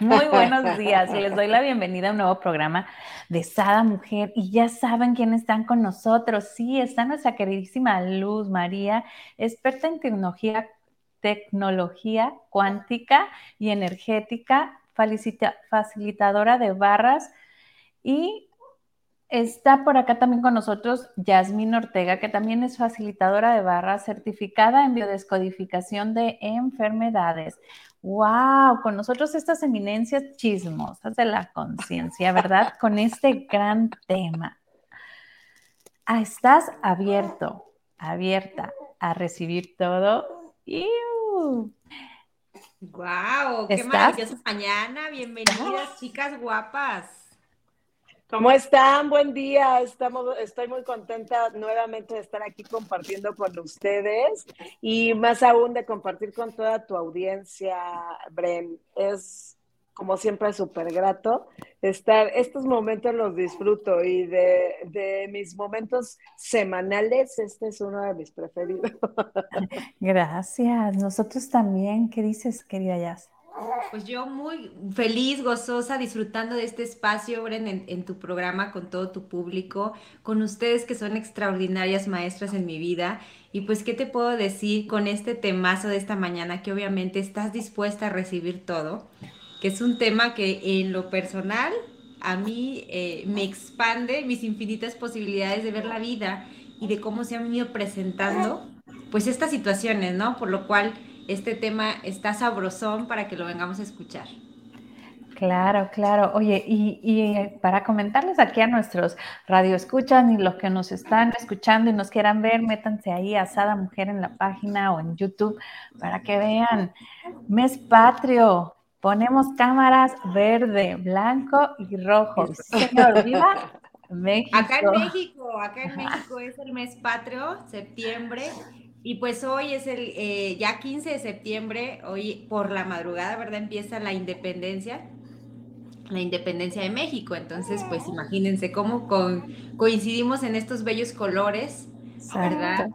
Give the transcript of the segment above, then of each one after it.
Muy buenos días les doy la bienvenida a un nuevo programa de Sada Mujer. Y ya saben quiénes están con nosotros. Sí, está nuestra queridísima Luz María, experta en tecnología, tecnología cuántica y energética, facilitadora de barras y Está por acá también con nosotros Yasmín Ortega, que también es facilitadora de barras, certificada en biodescodificación de enfermedades. ¡Wow! Con nosotros estas eminencias chismosas de la conciencia, ¿verdad? Con este gran tema. Ah, estás abierto, abierta a recibir todo. ¡Iu! ¡Wow! ¡Qué maravillosa mañana! Bienvenidas, chicas guapas. ¿Cómo están? Buen día. Estamos, estoy muy contenta nuevamente de estar aquí compartiendo con ustedes y más aún de compartir con toda tu audiencia, Bren. Es como siempre súper grato estar. Estos momentos los disfruto y de, de, mis momentos semanales, este es uno de mis preferidos. Gracias. Nosotros también. ¿Qué dices, querida Yas? Pues yo muy feliz, gozosa, disfrutando de este espacio, Bren, en, tu programa con todo tu público, con ustedes que son extraordinarias maestras en mi vida. Y pues, ¿qué te puedo decir con este temazo de esta mañana? Que obviamente estás dispuesta a recibir todo, que es un tema que en lo personal a mí eh, me expande mis infinitas posibilidades de ver la vida y de cómo se han ido presentando, pues estas situaciones, ¿no? Por lo cual este tema está sabrosón para que lo vengamos a escuchar. Claro, claro. Oye, y, para comentarles aquí a nuestros radioescuchas y los que nos están escuchando y nos quieran ver, métanse ahí a Sada Mujer en la página o en YouTube para que vean. Mes patrio. Ponemos cámaras verde, blanco y rojo. Señor, viva México. Acá en México, acá en México es el mes patrio, septiembre, y pues hoy es el eh, ya 15 de septiembre, hoy por la madrugada, ¿verdad? Empieza la independencia, la independencia de México. Entonces, pues imagínense cómo coincidimos en estos bellos colores, ¿verdad?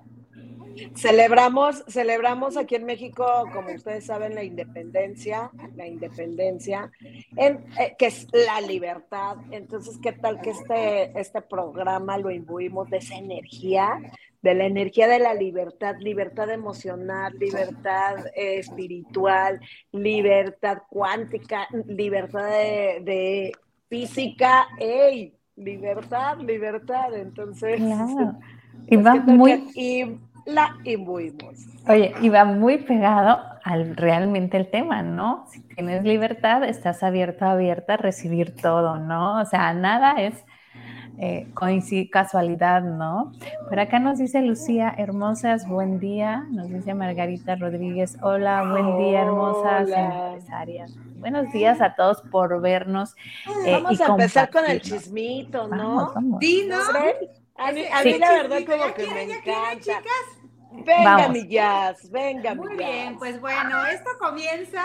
Celebramos, celebramos aquí en México, como ustedes saben, la independencia, la independencia, en, eh, que es la libertad. Entonces, ¿qué tal que este, este programa lo imbuimos de esa energía? De la energía de la libertad, libertad emocional, libertad eh, espiritual, libertad cuántica, libertad de, física, ¡ey! Libertad, libertad. Entonces, y va muy... y la imbuimos. Oye, y va muy pegado al realmente el tema, ¿no? Si tienes libertad, estás abierto, abierta a recibir todo, ¿no? O sea, nada es eh, casualidad, ¿no? Por acá nos dice Lucía, hermosas, buen día. Nos dice Margarita Rodríguez, hola, buen día, hermosas empresarias. Buenos días a todos por vernos. Eh, vamos a empezar con el chismito, ¿no? Sí, ¿no? A mí, la verdad como que me encanta. Venga, mi jazz, venga, Muy bien, pues bueno, esto comienza.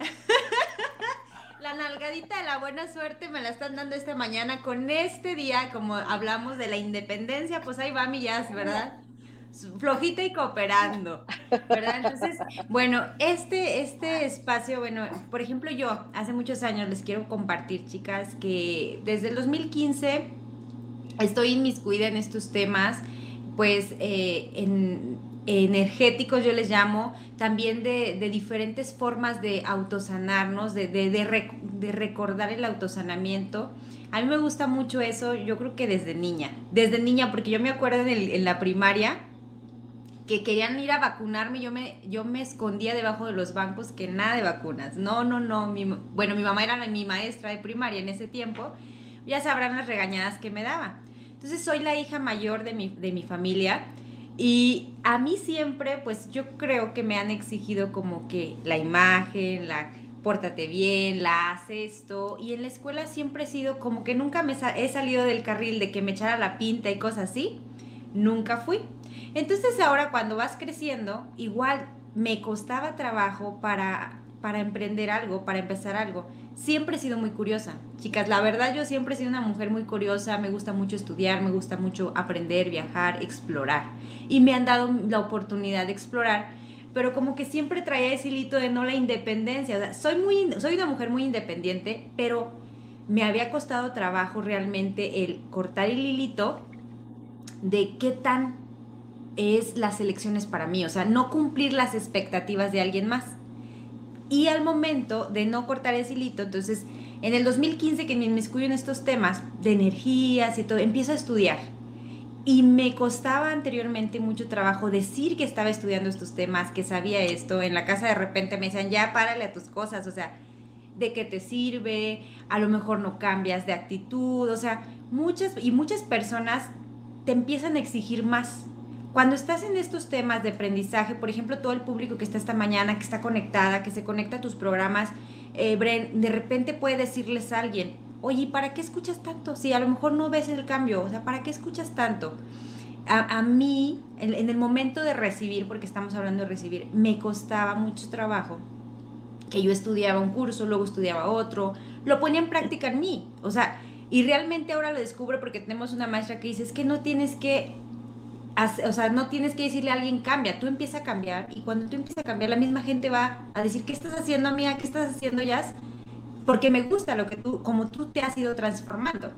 ¿eh? La nalgadita de la buena suerte me la están dando esta mañana con este día, como hablamos de la independencia, pues ahí va mi jazz, ¿verdad? Flojita y cooperando, ¿verdad? Entonces, bueno, este, este espacio, bueno, por ejemplo, yo hace muchos años les quiero compartir, chicas, que desde el 2015 estoy inmiscuida en estos temas, pues eh, en energéticos, yo les llamo, también de, diferentes formas de autosanarnos, de, de, recordar el autosanamiento. A mí me gusta mucho eso, yo creo que desde niña, desde niña, porque yo me acuerdo en, la primaria que querían ir a vacunarme, yo me, yo me escondía debajo de los bancos que nada de vacunas. No, no, no. bueno, mi mamá era mi maestra de primaria en ese tiempo. Ya sabrán las regañadas que me daba. Entonces soy la hija mayor de mi, de mi familia y a mí siempre, pues yo creo que me han exigido como que la imagen, la, pórtate bien, la haz esto. Y en la escuela siempre he sido como que nunca me he salido del carril de que me echara la pinta y cosas así. Nunca fui. Entonces ahora cuando vas creciendo, igual me costaba trabajo para, para emprender algo, para empezar algo. Siempre he sido muy curiosa. Chicas, la verdad yo siempre he sido una mujer muy curiosa, me gusta mucho estudiar, me gusta mucho aprender, viajar, explorar. Y me han dado la oportunidad de explorar pero como que siempre traía ese hilito de no la independencia. soy, muy, soy una mujer muy independiente, pero me había costado trabajo realmente el cortar el hilito de qué tan es las elecciones para mí, o sea, no cumplir las expectativas de alguien más. Y al momento de no cortar ese hilito, entonces, en el 2015 que me inmiscuyo en estos temas de energías y todo, empiezo a estudiar y me costaba anteriormente mucho trabajo decir que estaba estudiando estos temas, que sabía esto. En la casa de repente me decían, ya párale a tus cosas, o sea, de qué te sirve, a lo mejor no cambias de actitud, o sea, muchas y muchas personas te empiezan a exigir más. Cuando estás en estos temas de aprendizaje, por ejemplo, todo el público que está esta mañana, que está conectada, que se conecta a tus programas, eh, Bren, de repente puede decirles a alguien, oye, ¿para qué escuchas tanto? Si a lo mejor no ves el cambio, o sea, ¿para qué escuchas tanto? A, mí, en, el momento de recibir, porque estamos hablando de recibir, me costaba mucho trabajo que yo estudiaba un curso, luego estudiaba otro, lo ponía en práctica en mí, o sea, y realmente ahora lo descubro porque tenemos una maestra que dice, es que no tienes que, o sea, no tienes que decirle a alguien cambia, tú empiezas a cambiar y cuando tú empiezas a cambiar, la misma gente va a decir, ¿qué estás haciendo, amiga? ¿Qué estás haciendo, Jazz? porque me gusta lo que tú, como tú te has ido transformando.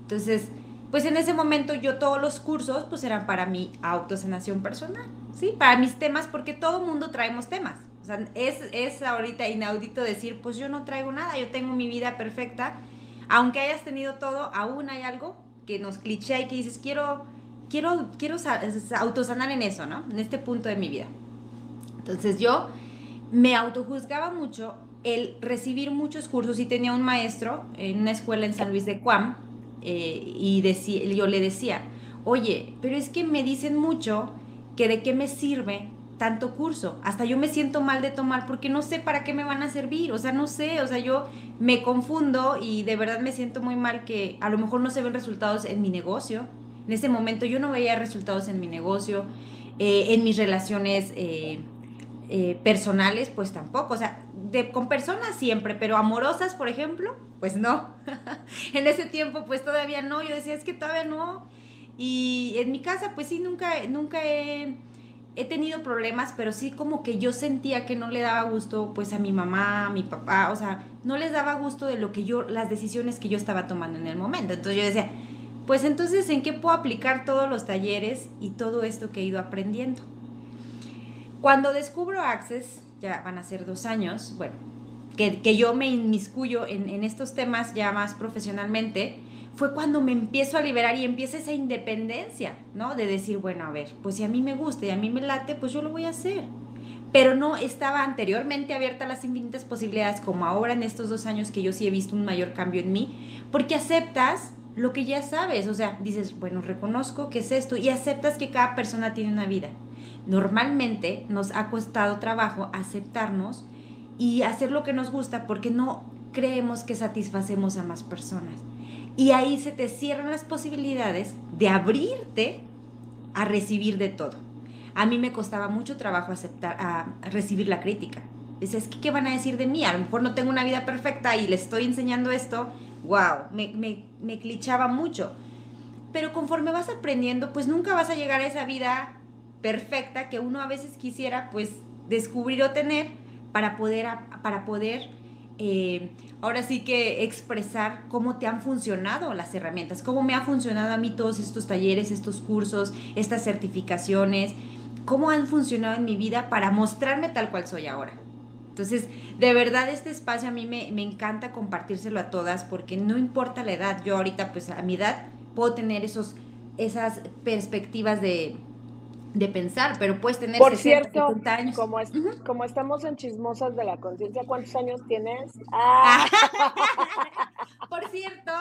Entonces, pues en ese momento yo todos los cursos pues eran para mi autosanación personal, ¿sí? Para mis temas, porque todo mundo traemos temas. O sea, es, es ahorita inaudito decir, pues yo no traigo nada, yo tengo mi vida perfecta. Aunque hayas tenido todo, aún hay algo que nos cliché y que dices, quiero, quiero, quiero autosanar en eso, ¿no? En este punto de mi vida. Entonces yo me autojuzgaba mucho el recibir muchos cursos y tenía un maestro en una escuela en San Luis de Cuam eh, y decía, yo le decía, oye, pero es que me dicen mucho que de qué me sirve tanto curso. Hasta yo me siento mal de tomar porque no sé para qué me van a servir. O sea, no sé, o sea, yo me confundo y de verdad me siento muy mal que a lo mejor no se ven resultados en mi negocio. En ese momento yo no veía resultados en mi negocio, eh, en mis relaciones eh, personales, pues tampoco. O sea, con personas siempre, pero amorosas, por ejemplo, pues no. en ese tiempo, pues todavía no. Yo decía, es que todavía no. Y en mi casa, pues sí, nunca, nunca he, he tenido problemas, pero sí como que yo sentía que no le daba gusto, pues a mi mamá, a mi papá, o sea, no les daba gusto de lo que yo, las decisiones que yo estaba tomando en el momento. Entonces yo decía, pues entonces, ¿en qué puedo aplicar todos los talleres y todo esto que he ido aprendiendo? Cuando descubro Access, ya van a ser dos años, bueno, que, yo me inmiscuyo en, en, estos temas ya más profesionalmente, fue cuando me empiezo a liberar y empieza esa independencia, ¿no? De decir, bueno, a ver, pues si a mí me gusta y a mí me late, pues yo lo voy a hacer. Pero no estaba anteriormente abierta a las infinitas posibilidades como ahora en estos dos años que yo sí he visto un mayor cambio en mí, porque aceptas lo que ya sabes, o sea, dices, bueno, reconozco que es esto y aceptas que cada persona tiene una vida normalmente nos ha costado trabajo aceptarnos y hacer lo que nos gusta porque no creemos que satisfacemos a más personas. Y ahí se te cierran las posibilidades de abrirte a recibir de todo. A mí me costaba mucho trabajo aceptar, recibir la crítica. Dices, ¿qué, ¿qué van a decir de mí? A lo mejor no tengo una vida perfecta y le estoy enseñando esto. ¡Wow! Me, me, me clichaba mucho. Pero conforme vas aprendiendo, pues nunca vas a llegar a esa vida perfecta que uno a veces quisiera pues descubrir o tener para poder, para poder eh, ahora sí que expresar cómo te han funcionado las herramientas, cómo me ha funcionado a mí todos estos talleres, estos cursos, estas certificaciones, cómo han funcionado en mi vida para mostrarme tal cual soy ahora. Entonces, de verdad este espacio a mí me, me encanta compartírselo a todas porque no importa la edad, yo ahorita pues a mi edad puedo tener esos, esas perspectivas de, de pensar, pero puedes tener Por cierto, años. Como, como estamos en chismosas de la conciencia, ¿cuántos años tienes? Ah. por cierto,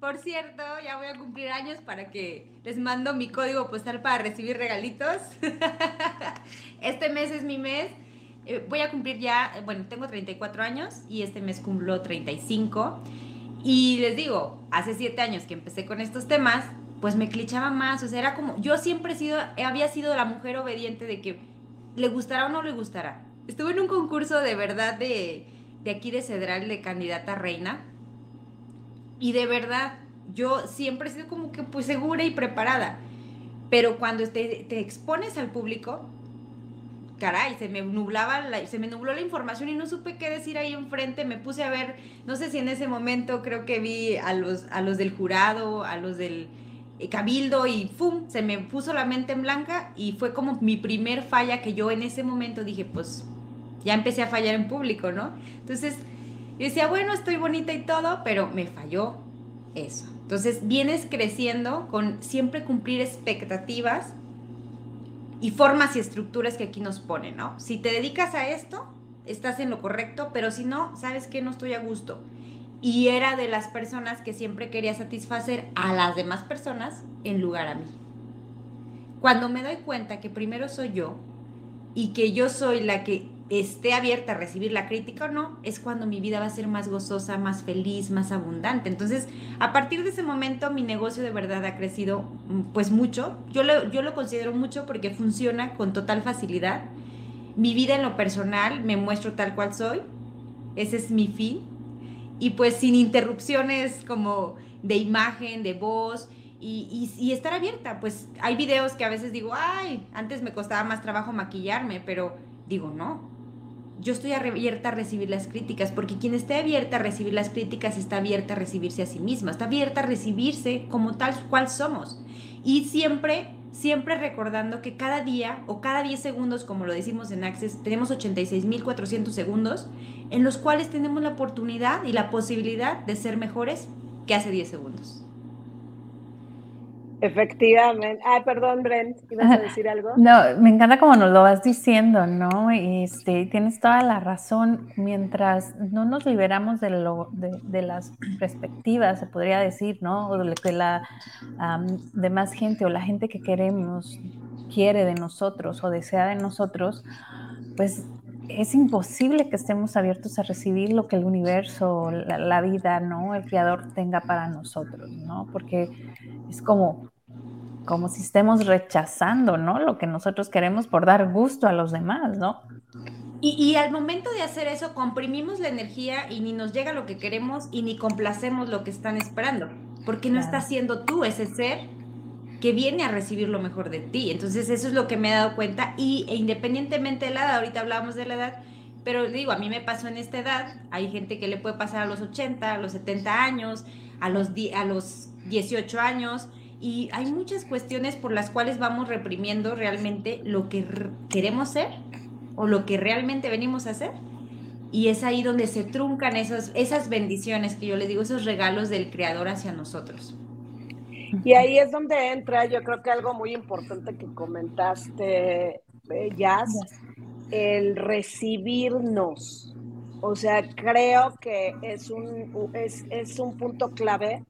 por cierto, ya voy a cumplir años para que les mando mi código postal para recibir regalitos. este mes es mi mes. Eh, voy a cumplir ya, bueno, tengo 34 años y este mes cumplo 35. Y les digo, hace siete años que empecé con estos temas, pues me clichaba más, o sea, era como, yo siempre he sido, había sido la mujer obediente de que le gustará o no le gustará. Estuve en un concurso de verdad de, de aquí de Cedral de candidata reina y de verdad, yo siempre he sido como que pues segura y preparada, pero cuando te, te expones al público, caray, se me nublaba, la, se me nubló la información y no supe qué decir ahí enfrente. Me puse a ver, no sé si en ese momento creo que vi a los, a los del jurado, a los del eh, cabildo y ¡pum! Se me puso la mente en blanca y fue como mi primer falla que yo en ese momento dije, pues ya empecé a fallar en público, ¿no? Entonces, yo decía, bueno, estoy bonita y todo, pero me falló eso. Entonces, vienes creciendo con siempre cumplir expectativas y formas y estructuras que aquí nos ponen, ¿no? Si te dedicas a esto, estás en lo correcto, pero si no, sabes que no estoy a gusto. Y era de las personas que siempre quería satisfacer a las demás personas en lugar a mí. Cuando me doy cuenta que primero soy yo y que yo soy la que esté abierta a recibir la crítica o no, es cuando mi vida va a ser más gozosa, más feliz, más abundante. Entonces, a partir de ese momento, mi negocio de verdad ha crecido mm, pues mucho. Yo lo, yo lo considero mucho porque funciona con total facilidad. Mi vida en lo personal me muestro tal cual soy. Ese es mi fin. Y pues sin interrupciones como de imagen, de voz. Y, y, y, estar abierta. Pues hay videos que a veces digo, ay, antes me costaba más trabajo maquillarme, pero digo, no, yo estoy abierta a recibir las críticas, porque quien esté abierta a recibir las críticas está abierta a recibirse a sí misma, está abierta a recibirse como tal cual somos. Y siempre, siempre recordando que cada día o cada 10 segundos, como lo decimos en Access, tenemos 86.400 segundos en los cuales tenemos la oportunidad y la posibilidad de ser mejores que hace 10 segundos. Efectivamente. Ay, perdón, Brent, ¿ibas a decir algo? No, me encanta como nos lo vas diciendo, ¿no? Este, tienes toda la razón. Mientras no nos liberamos de, lo, de, las perspectivas, se podría decir, ¿no? O de que la demás gente o la gente que queremos quiere de nosotros o desea de nosotros, pues es imposible que estemos abiertos a recibir lo que el universo, la, la, vida, ¿no? El creador tenga para nosotros, ¿no? Porque es como como si estemos rechazando, ¿no? Lo que nosotros queremos por dar gusto a los demás, ¿no? Y, al momento de hacer eso, comprimimos la energía y ni nos llega lo que queremos y ni complacemos lo que están esperando, porque no está siendo tú ese ser que viene a recibir lo mejor de ti. Entonces, eso es lo que me he dado cuenta y e independientemente de la edad, ahorita hablábamos de la edad, pero digo, a mí me pasó en esta edad, hay gente que le puede pasar a los 80, a los 70 años, a los, a los 18 años, y hay muchas cuestiones por las cuales vamos reprimiendo realmente lo que queremos ser o lo que realmente venimos a hacer. Y es ahí donde se truncan esas, esas bendiciones que yo les digo, esos regalos del Creador hacia nosotros. Y ahí es donde entra, yo creo que algo muy importante que comentaste, eh, Jazz, el recibirnos. O sea, creo que es un, es, es un punto clave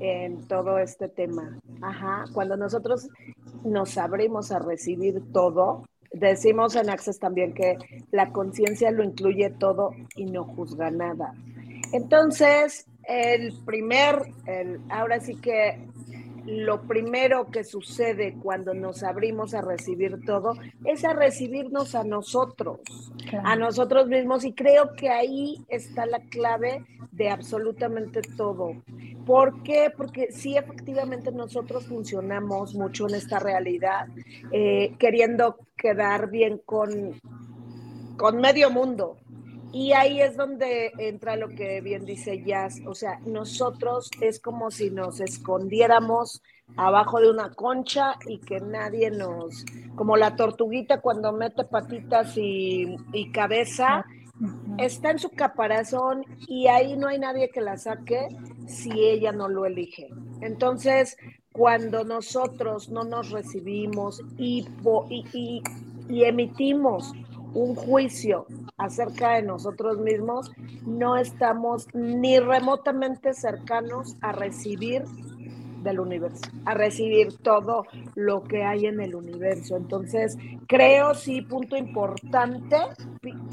en todo este tema. Ajá, cuando nosotros nos abrimos a recibir todo, decimos en Access también que la conciencia lo incluye todo y no juzga nada. Entonces, el primer, el, ahora sí que lo primero que sucede cuando nos abrimos a recibir todo es a recibirnos a nosotros, a nosotros mismos y creo que ahí está la clave de absolutamente todo. ¿Por qué? Porque sí, efectivamente nosotros funcionamos mucho en esta realidad, eh, queriendo quedar bien con, con medio mundo, y ahí es donde entra lo que bien dice Jazz, o sea, nosotros es como si nos escondiéramos abajo de una concha y que nadie nos, como la tortuguita cuando mete patitas y, y cabeza, está en su caparazón y ahí no hay nadie que la saque si ella no lo elige. Entonces, cuando nosotros no nos recibimos y, y, y emitimos un juicio acerca de nosotros mismos, no estamos ni remotamente cercanos a recibir del universo, a recibir todo lo que hay en el universo. Entonces, creo sí, punto importante,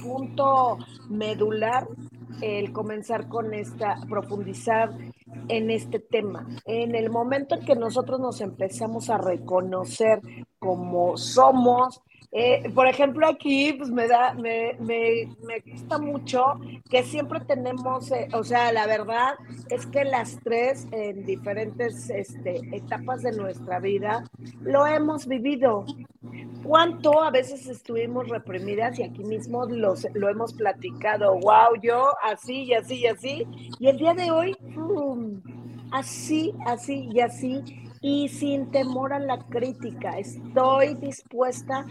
punto medular, el comenzar con esta, profundizar en este tema. En el momento en que nosotros nos empezamos a reconocer como somos, eh, por ejemplo, aquí pues me da, me, me, me gusta mucho que siempre tenemos, eh, o sea, la verdad es que las tres en diferentes este, etapas de nuestra vida lo hemos vivido. ¿Cuánto a veces estuvimos reprimidas y aquí mismo los, lo hemos platicado? Wow, yo así y así y así. Y el día de hoy, así, así y así y sin temor a la crítica. Estoy dispuesta a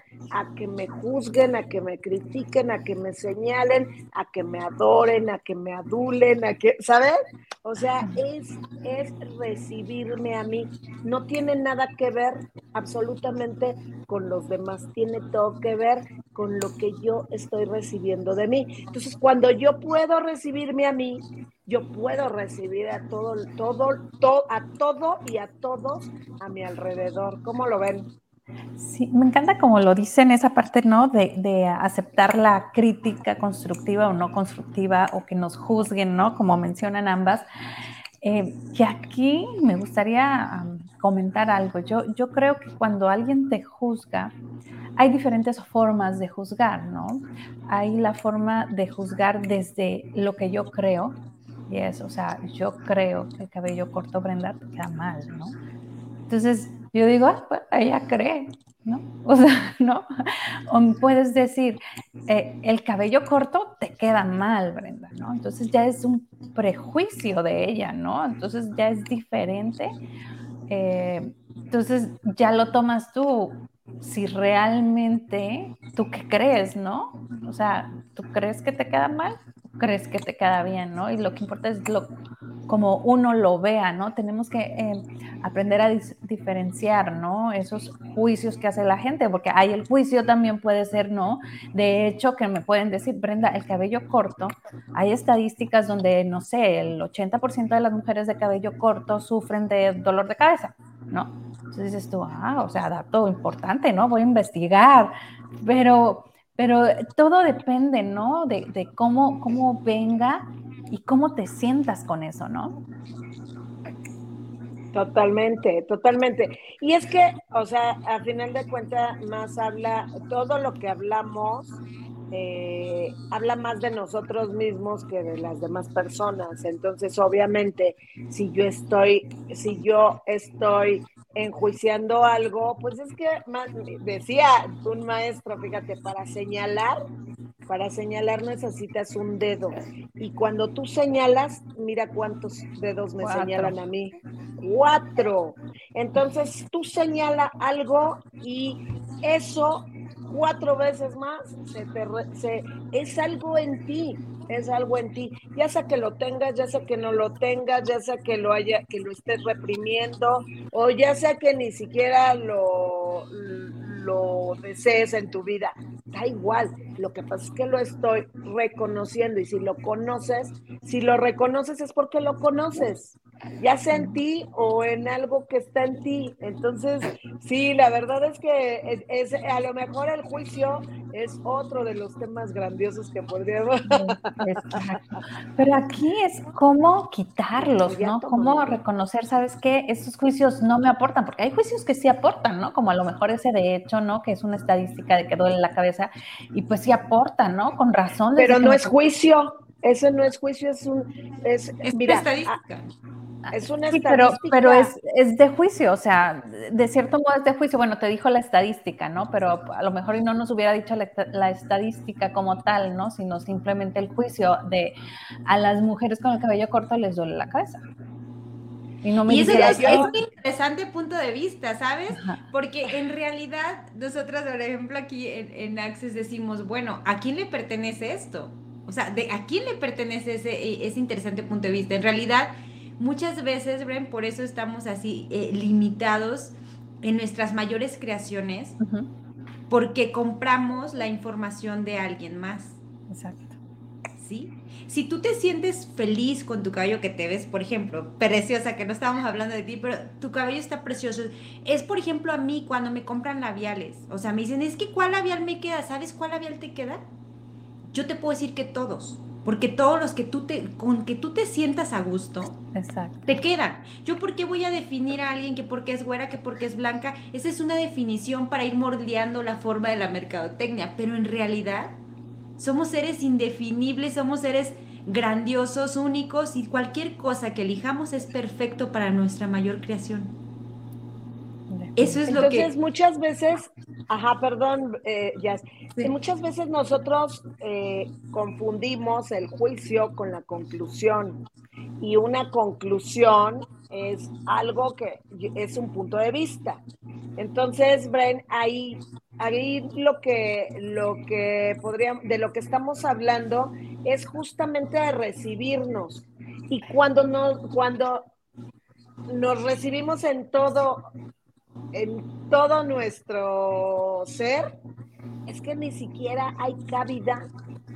que me juzguen, a que me critiquen, a que me señalen, a que me adoren, a que me adulen, a que, ¿sabes? O sea, es, es recibirme a mí. No tiene nada que ver absolutamente con los demás, tiene todo que ver con lo que yo estoy recibiendo de mí. Entonces, cuando yo puedo recibirme a mí, yo puedo recibir a todo, todo, todo, a todo y a todos a mi alrededor. ¿Cómo lo ven? Sí, me encanta como lo dicen esa parte, ¿no? De, de, aceptar la crítica constructiva o no constructiva o que nos juzguen, ¿no? Como mencionan ambas. Eh, que aquí me gustaría comentar algo. Yo, yo creo que cuando alguien te juzga, hay diferentes formas de juzgar, ¿no? Hay la forma de juzgar desde lo que yo creo, y es, o sea, yo creo que el cabello corto Brenda te queda mal, ¿no? Entonces yo digo, ah, pues ella cree, ¿no? O sea, ¿no? O puedes decir, eh, el cabello corto te queda mal, Brenda, ¿no? Entonces ya es un prejuicio de ella, ¿no? Entonces ya es diferente. Eh, entonces ya lo tomas tú si realmente tú qué crees, ¿no? O sea, ¿tú crees que te queda mal? Crees que te queda bien, ¿no? Y lo que importa es lo, como uno lo vea, ¿no? Tenemos que eh, aprender a diferenciar, ¿no? Esos juicios que hace la gente, porque hay el juicio también puede ser, ¿no? De hecho, que me pueden decir, Brenda, el cabello corto, hay estadísticas donde, no sé, el 80% de las mujeres de cabello corto sufren de dolor de cabeza, ¿no? Entonces dices tú, ah, o sea, dato importante, ¿no? Voy a investigar, pero pero todo depende, ¿no? De, cómo, cómo venga y cómo te sientas con eso, ¿no? Totalmente, totalmente. Y es que, o sea, a final de cuentas, más habla, todo lo que hablamos, eh, habla más de nosotros mismos que de las demás personas. Entonces, obviamente, si yo estoy, si yo estoy enjuiciando algo, pues es que decía un maestro, fíjate, para señalar, para señalar necesitas un dedo. Y cuando tú señalas, mira cuántos dedos me señalan a mí. Cuatro. Entonces tú señala algo y eso cuatro veces más se se, es algo en ti es algo en ti, ya sea que lo tengas, ya sea que no lo tengas, ya sea que lo haya, que lo estés reprimiendo, o ya sea que ni siquiera lo, lo desees en tu vida. Da igual, lo que pasa es que lo estoy reconociendo y si lo conoces, si lo reconoces es porque lo conoces ya sea en ti o en algo que está en ti. Entonces, sí, la verdad es que es, a lo mejor el juicio es otro de los temas grandiosos que podríamos. Pero aquí es cómo quitarlos, ¿no? Cómo reconocer, ¿sabes qué? Estos juicios no me aportan, porque hay juicios que sí aportan, ¿no? Como a lo mejor ese de hecho, ¿no? Que es una estadística de que duele la cabeza, y pues sí aportan, ¿no? Con razón. Pero no es juicio. Eso no es juicio, es un. Es, es mira, estadística. Es una sí, pero, pero es, es, de juicio, o sea, de cierto modo es de juicio. Bueno, te dijo la estadística, ¿no? Pero a lo mejor no nos hubiera dicho la, estadística como tal, ¿no? Sino simplemente el juicio de a las mujeres con el cabello corto les duele la cabeza. Y, no me y eso es, un interesante punto de vista, ¿sabes? Porque en realidad nosotros, por ejemplo, aquí en, en Access decimos, bueno, ¿a quién le pertenece esto? O sea, ¿de ¿a quién le pertenece ese, ese interesante punto de vista? En realidad Muchas veces, Bren, por eso estamos así eh, limitados en nuestras mayores creaciones, porque compramos la información de alguien más. Exacto. ¿Sí? si tú te sientes feliz con tu cabello que te ves, por ejemplo, preciosa, que no estábamos hablando de ti, pero tu cabello está precioso. Es, por ejemplo, a mí cuando me compran labiales. O sea, me dicen, es que ¿cuál labial me queda? ¿Sabes cuál labial te queda? Yo te puedo decir que todos. Porque todos los que tú te, con que tú te sientas a gusto, te quedan. Yo por qué voy a definir a alguien que porque es güera, que porque es blanca, esa es una definición para ir moldeando la forma de la mercadotecnia, pero en realidad somos seres indefinibles, somos seres grandiosos, únicos y cualquier cosa que elijamos es perfecto para nuestra mayor creación. Eso es lo que... Entonces muchas veces, ajá, perdón, eh, muchas veces nosotros eh, confundimos el juicio con la conclusión y una conclusión es algo que es un punto de vista. Entonces, Bren, ahí, ahí lo que, lo que podríamos, de lo que estamos hablando es justamente de recibirnos. Y cuando nos, cuando nos recibimos en todo, en todo nuestro ser, es que ni siquiera hay cabida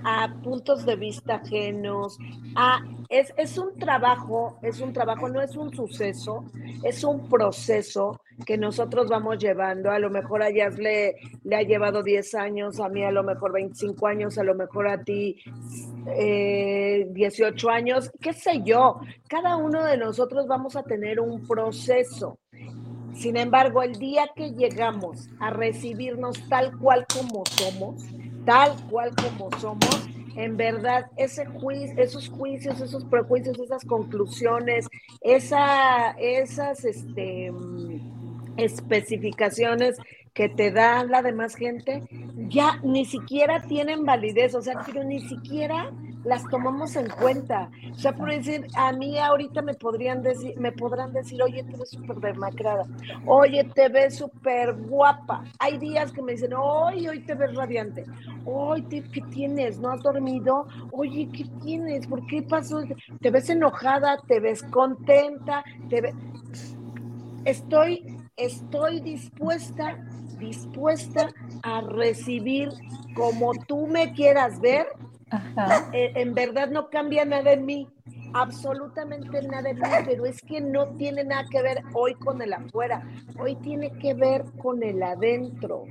a puntos de vista ajenos, a, es, es, un trabajo, es un trabajo, no es un suceso, es un proceso que nosotros vamos llevando. A lo mejor a Jazz le, ha llevado 10 años, a mí a lo mejor 25 años, a lo mejor a ti 18 eh, años, qué sé yo. Cada uno de nosotros vamos a tener un proceso. Sin embargo, el día que llegamos a recibirnos tal cual como somos, tal cual como somos, en verdad ese juicio, esos juicios, esos prejuicios, esas conclusiones, esa, esas este, especificaciones que te da la demás gente, ya ni siquiera tienen validez, o sea, pero ni siquiera las tomamos en cuenta. O sea, por decir, a mí ahorita me podrían decir, me podrán decir, oye, te ves súper demacrada, oye, te ves súper guapa. Hay días que me dicen, oye, hoy te ves radiante, oye, ¿qué tienes? ¿No has dormido? Oye, ¿qué tienes? ¿Por qué pasó? ¿Te ves enojada? ¿Te ves contenta? ¿Te Estoy, estoy dispuesta dispuesta a recibir como tú me quieras ver, eh, en verdad no cambia nada en mí, absolutamente nada en mí, pero es que no tiene nada que ver hoy con el afuera, hoy tiene que ver con el adentro.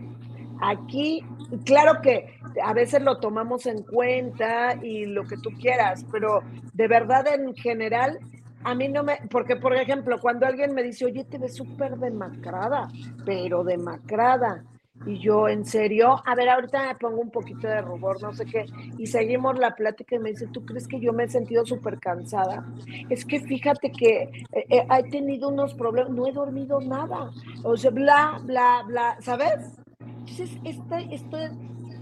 Aquí, claro que a veces lo tomamos en cuenta y lo que tú quieras, pero de verdad en general a mí no me, porque por ejemplo, cuando alguien me dice, oye, te ves súper demacrada, pero demacrada, y yo, ¿en serio? A ver, ahorita me pongo un poquito de rubor, no sé qué, y seguimos la plática y me dice, ¿tú crees que yo me he sentido súper cansada? Es que fíjate que eh, eh, he tenido unos problemas, no he dormido nada, o sea, bla, bla, bla, ¿sabes? Entonces, estoy, estoy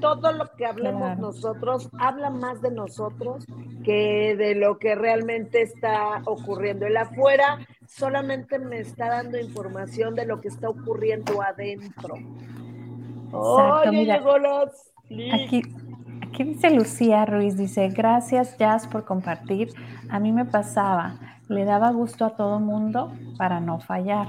todo lo que hablemos nosotros habla más de nosotros que de lo que realmente está ocurriendo. El afuera solamente me está dando información de lo que está ocurriendo adentro. aquí, aquí dice Lucía Ruiz, dice, gracias Jazz por compartir. A mí me pasaba, le daba gusto a todo mundo para no fallar.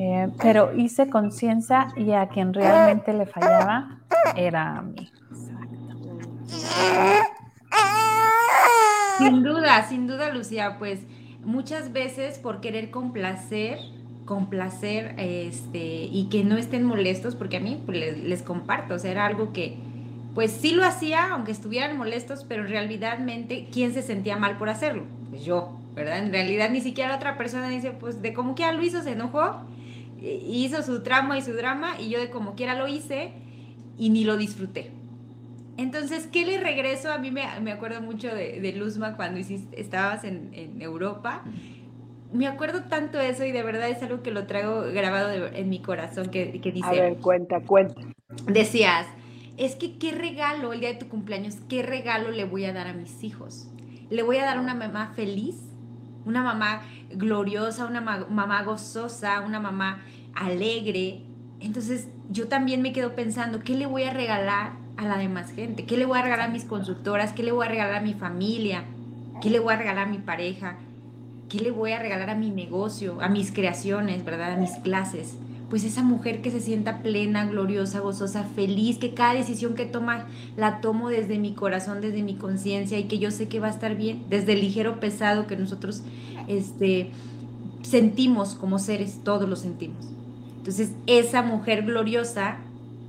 Eh, pero hice conciencia y a quien realmente le fallaba era a mí. Sin duda, sin duda, Lucía, pues muchas veces por querer complacer, complacer, este, y que no estén molestos, porque a mí pues, les, comparto, o sea, era algo que, pues sí lo hacía, aunque estuvieran molestos, pero realmente, ¿quién se sentía mal por hacerlo? Pues yo, ¿verdad? En realidad ni siquiera otra persona dice, pues de como que lo hizo, se enojó, hizo su trama y su drama y yo de como quiera lo hice y ni lo disfruté. Entonces, ¿qué le regreso? A mí me, acuerdo mucho de, Luzma cuando hiciste, estabas en, Europa. Me acuerdo tanto eso y de verdad es algo que lo traigo grabado en mi corazón que, que dice... A ver, cuenta, cuenta. Decías, es que qué regalo el día de tu cumpleaños, qué regalo le voy a dar a mis hijos. Le voy a dar una mamá feliz, una mamá gloriosa, una mamá gozosa, una mamá alegre. Entonces yo también me quedo pensando, ¿qué le voy a regalar a la demás gente? ¿Qué le voy a regalar a mis consultoras? ¿Qué le voy a regalar a mi familia? ¿Qué le voy a regalar a mi pareja? ¿Qué le voy a regalar a mi negocio, a mis creaciones, verdad? A mis clases. Pues esa mujer que se sienta plena, gloriosa, gozosa, feliz, que cada decisión que toma la tomo desde mi corazón, desde mi conciencia y que yo sé que va a estar bien, desde el ligero pesado que nosotros este, sentimos como seres, todos lo sentimos. Entonces, esa mujer gloriosa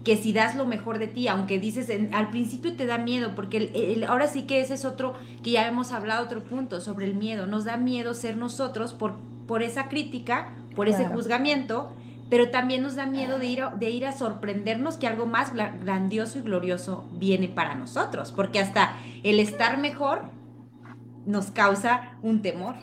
que si das lo mejor de ti, aunque dices al principio te da miedo, porque ahora sí que ese es otro, que ya hemos hablado otro punto sobre el miedo, nos da miedo ser nosotros por, por esa crítica, por ese juzgamiento, pero también nos da miedo de ir, a, de ir a sorprendernos que algo más grandioso y glorioso viene para nosotros, porque hasta el estar mejor nos causa un temor.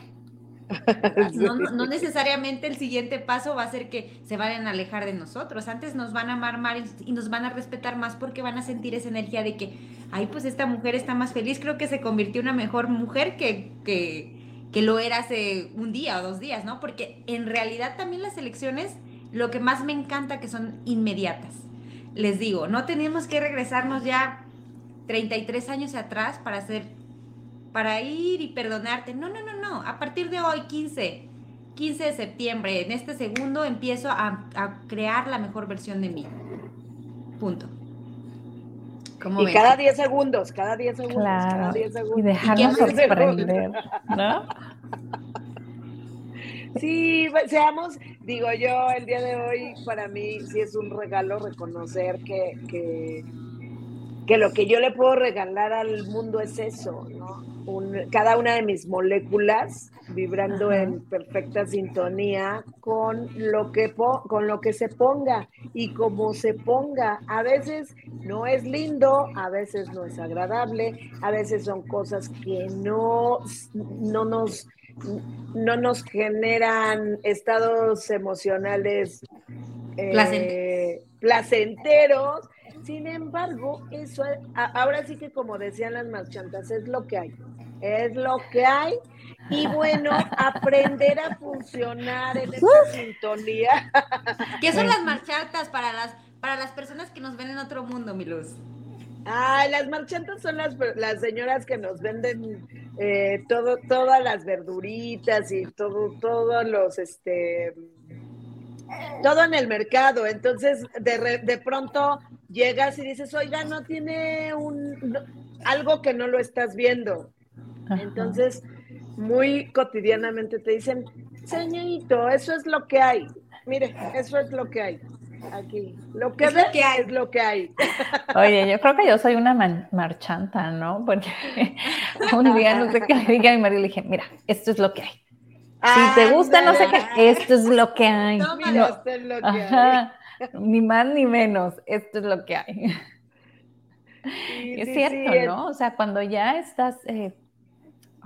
No, necesariamente el siguiente paso va a ser que se vayan a alejar de nosotros. Antes nos van a amar más y nos van a respetar más porque van a sentir esa energía de que, ay, pues esta mujer está más feliz. Creo que se convirtió en una mejor mujer que, que, que lo era hace un día o dos días, ¿no? Porque en realidad también las elecciones, lo que más me encanta que son inmediatas. Les digo, no tenemos que regresarnos ya 33 años atrás para hacer para ir y perdonarte. No, no, no, no. A partir de hoy, 15, 15 de septiembre, en este segundo, empiezo a, crear la mejor versión de mí. Punto. y cada 10 segundos, cada 10 segundos, cada 10 segundos. Y dejarnos sorprender, ¿no? Sí, pues, seamos, digo yo, el día de hoy para mí sí es un regalo reconocer que, que, que lo que yo le puedo regalar al mundo es eso, ¿no? cada una de mis moléculas vibrando en perfecta sintonía con lo que con lo que se ponga y como se ponga. A veces no es lindo, a veces no es agradable, a veces son cosas que no, no nos no nos generan estados emocionales eh, placenteros sin embargo, eso ahora sí que como decían las marchantas, es lo que hay. Es lo que hay. Y bueno, aprender a funcionar en esta sintonía. ¿Qué son las marchantas para las, para las personas que nos ven en otro mundo, mi luz? Ah, las marchantas son las, las señoras que nos venden eh, todo, todas las verduritas y todo, todos los, este, todo en el mercado. Entonces, de, de pronto llegas y dices, oiga, no tiene un algo que no lo estás viendo. Entonces, muy cotidianamente te dicen, señorito, eso es lo que hay. Mire, eso es lo que hay. Aquí. Lo que es lo que hay. es lo que hay. Oye, yo creo que yo soy una marchanta, ¿no? Porque un día no sé qué le dije a mi marido, le dije, mira, esto es lo que hay. Si te gusta, no sé qué, esto es lo que hay. No, esto es lo que hay. ni más ni menos, esto es lo que hay. es cierto, ¿no? O sea, cuando ya estás eh,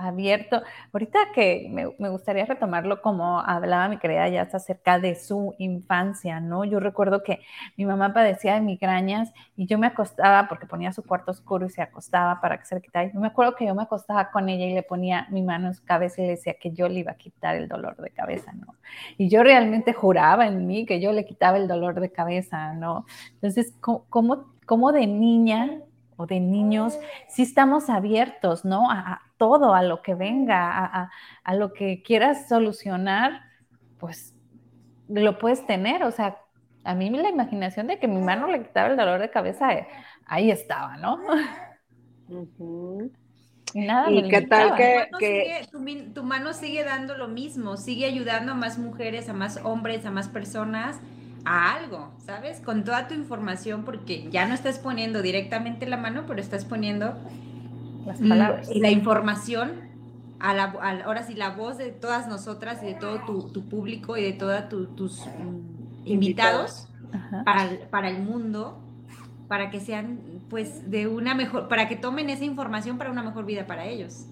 abierto. Ahorita que me, gustaría retomarlo como hablaba mi querida ya acerca de su infancia, ¿no? Yo recuerdo que mi mamá padecía de migrañas y yo me acostaba porque ponía su cuarto oscuro y se acostaba para que se le quitara. Yo me acuerdo que yo me acostaba con ella y le ponía mi mano en su cabeza y le decía que yo le iba a quitar el dolor de cabeza, ¿no? Y yo realmente juraba en mí que yo le quitaba el dolor de cabeza, ¿no? Entonces, ¿cómo, cómo de niña o de niños sí estamos abiertos, ¿no? Todo, a lo que venga, a, lo que quieras solucionar, pues lo puedes tener. O sea, a mí la imaginación de que mi mano le quitaba el dolor de cabeza, eh, ahí estaba, ¿no? Y nada, ¿Y qué tal que, tu, mano sigue dando lo mismo, sigue ayudando a más mujeres, a más hombres, a más personas a algo, ¿sabes? Con toda tu información, porque ya no estás poniendo directamente la mano, pero estás poniendo las palabras. Y la información, a la, ahora sí, la voz de todas nosotras y de todo tu, público y de todos tus mm, invitados para, para el mundo, para que sean, pues, de una mejor, para que tomen esa información para una mejor vida para ellos.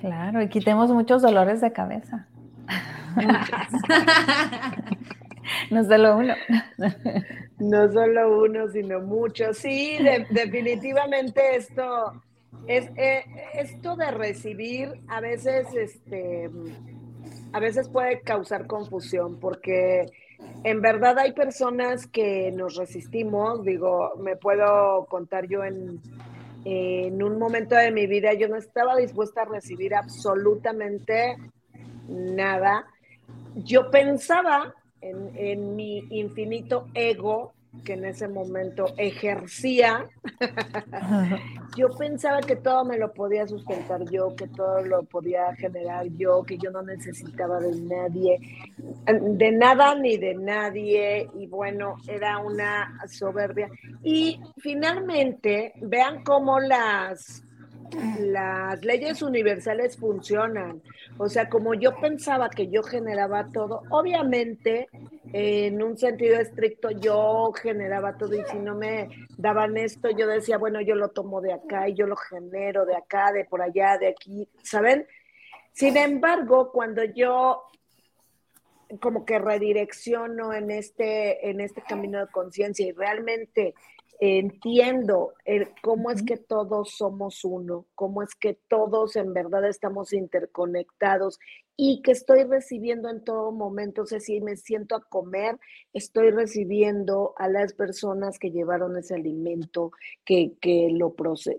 Claro, y quitemos muchos dolores de cabeza. no solo uno. no solo uno, sino muchos. Sí, definitivamente esto es eh, esto de recibir a veces, este, a veces puede causar confusión porque en verdad hay personas que nos resistimos. Digo, me puedo contar yo en, en un momento de mi vida, yo no estaba dispuesta a recibir absolutamente nada. Yo pensaba en, mi infinito ego que en ese momento ejercía, yo pensaba que todo me lo podía sustentar yo, que todo lo podía generar yo, que yo no necesitaba de nadie, de nada ni de nadie, y bueno, era una soberbia. Y finalmente, vean cómo las las leyes universales funcionan. O sea, como yo pensaba que yo generaba todo, obviamente en un sentido estricto yo generaba todo y si no me daban esto, yo decía, bueno, yo lo tomo de acá y yo lo genero de acá, de por allá, de aquí, ¿saben? Sin embargo, cuando yo como que redirecciono en este, en este camino de conciencia y realmente entiendo cómo es que todos somos uno, cómo es que todos en verdad estamos interconectados y que estoy recibiendo en todo momento, o sea, si me siento a comer, estoy recibiendo a las personas que llevaron ese alimento, que, que lo,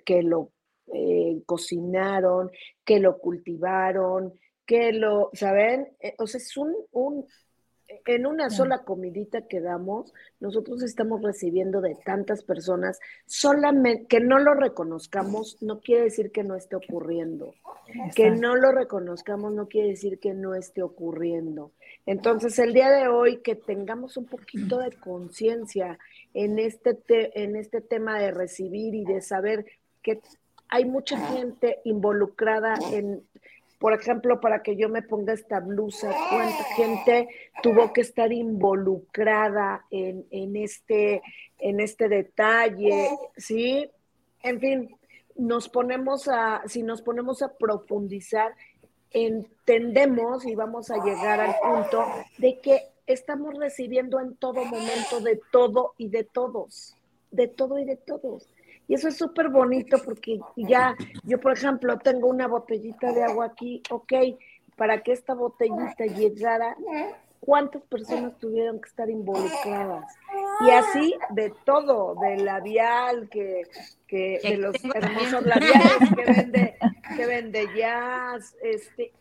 que lo eh, cocinaron, que lo cultivaron, que lo, ¿saben? Eh, o sea, es un, un en una sola comidita que damos, nosotros estamos recibiendo de tantas personas, solamente que no lo reconozcamos no quiere decir que no esté ocurriendo. Que no lo reconozcamos no quiere decir que no esté ocurriendo. Entonces, el día de hoy que tengamos un poquito de conciencia en este en este tema de recibir y de saber que hay mucha gente involucrada en por ejemplo, para que yo me ponga esta blusa, cuánta gente tuvo que estar involucrada en, este, en este detalle, ¿sí? En fin, nos ponemos a, si nos ponemos a profundizar, entendemos y vamos a llegar al punto de que estamos recibiendo en todo momento de todo y de todos, de todo y de todos. Y eso es súper bonito porque ya, yo por ejemplo, tengo una botellita de agua aquí, ok, para que esta botellita llegara, ¿cuántas personas tuvieron que estar involucradas? Y así de todo, del labial, que, que de los hermosos labiales que vende, que vende jazz, este,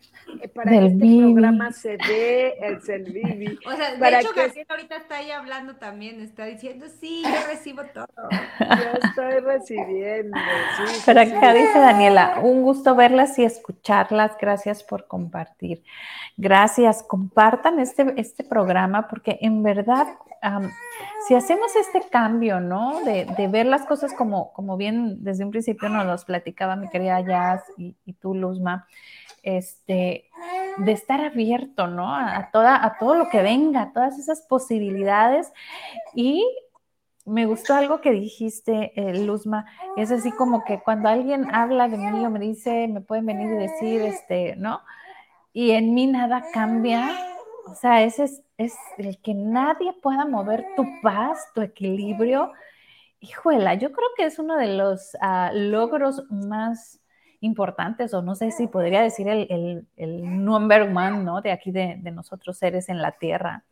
eh, para que este programa se dé, el Selvivi. O sea, de hecho, que... ahorita está ahí hablando también, está diciendo, sí, yo recibo todo. Yo estoy recibiendo. Sí, Pero acá dice Daniela, un gusto verlas y escucharlas, gracias por compartir. Gracias, compartan este, este programa porque en verdad si hacemos este cambio, ¿no? De, ver las cosas como, como bien desde un principio nos los platicaba mi querida Jazz y, tú, Luzma, este, de estar abierto, ¿no? A, toda, a todo lo que venga, a todas esas posibilidades. Y me gustó algo que dijiste, eh, Luzma, es así como que cuando alguien habla de mí o me dice, me pueden venir y decir, este, ¿no? Y en mí nada cambia, o sea, ese es, el que nadie pueda mover tu paz, tu equilibrio. Híjola, yo creo que es uno de los ah, logros más importantes, o no sé si podría decir el, el, number one, ¿no? De aquí de, nosotros seres en la tierra.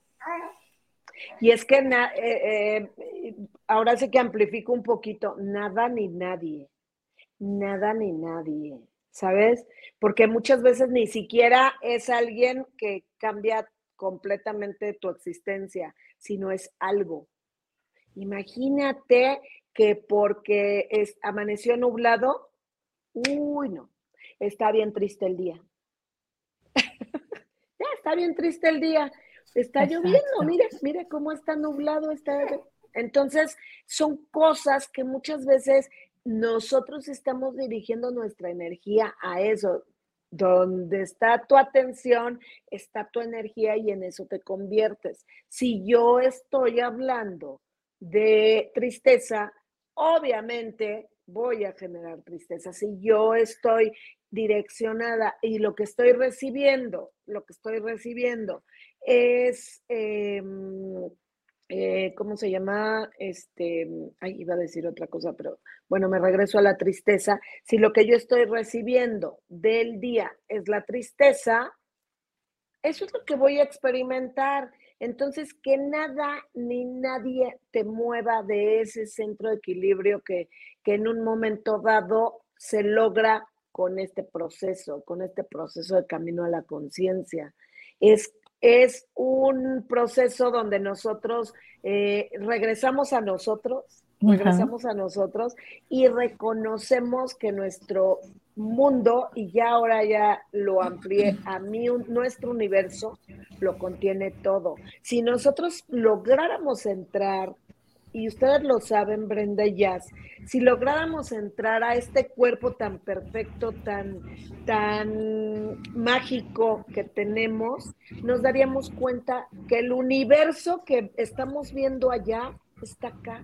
Y es que eh, eh, ahora sí que amplifico un poquito, nada ni nadie, nada ni nadie, ¿sabes? Porque muchas veces ni siquiera es alguien que cambia completamente tu existencia, sino es algo. Imagínate que porque es, amaneció nublado, uy, no, está bien triste el día. ya está bien triste el día. Está lloviendo, mire, mire cómo está nublado. Está... Entonces, son cosas que muchas veces nosotros estamos dirigiendo nuestra energía a eso. Donde está tu atención, está tu energía y en eso te conviertes. Si yo estoy hablando de tristeza, obviamente voy a generar tristeza. Si yo estoy direccionada y lo que estoy recibiendo, lo que estoy recibiendo es em, eh, ¿cómo se llama? Este, ay, iba a decir otra cosa, pero bueno, me regreso a la tristeza. Si lo que yo estoy recibiendo del día es la tristeza, eso es lo que voy a experimentar. Entonces, que nada ni nadie te mueva de ese centro de equilibrio que, que en un momento dado se logra con este proceso, con este proceso de camino a la conciencia. Es es un proceso donde nosotros eh, regresamos a nosotros, regresamos a nosotros y reconocemos que nuestro mundo, y ya ahora ya lo amplié, a mí nuestro universo lo contiene todo. Si nosotros lográramos entrar y ustedes lo saben, Brenda y Jazz, si lográramos entrar a este cuerpo tan perfecto, tan, tan mágico que tenemos, nos daríamos cuenta que el universo que estamos viendo allá está acá.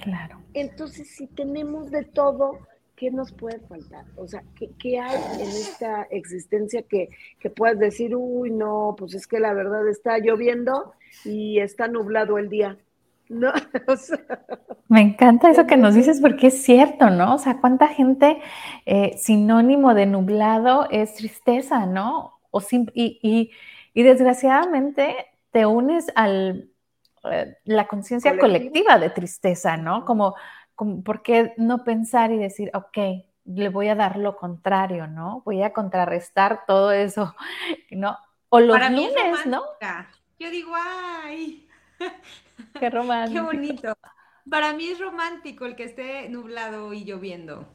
Claro. Entonces, si tenemos de todo, ¿qué nos puede faltar? O sea, ¿qué, hay en esta existencia que, que puedas decir, uy, no, pues es que la verdad está lloviendo y está nublado el día? No, Me encanta eso que nos dices porque es cierto, ¿no? O sea, cuánta gente eh, sinónimo de nublado es tristeza, ¿no? O y, desgraciadamente te unes a eh, la conciencia colectiva de tristeza, ¿no? Como, como, ¿por qué no pensar y decir, ok, le voy a dar lo contrario, ¿no? Voy a contrarrestar todo eso, ¿no? O los lunes, ¿no? Yo digo, ay. Qué romántico. Qué bonito. Para mí es romántico el que esté nublado y lloviendo.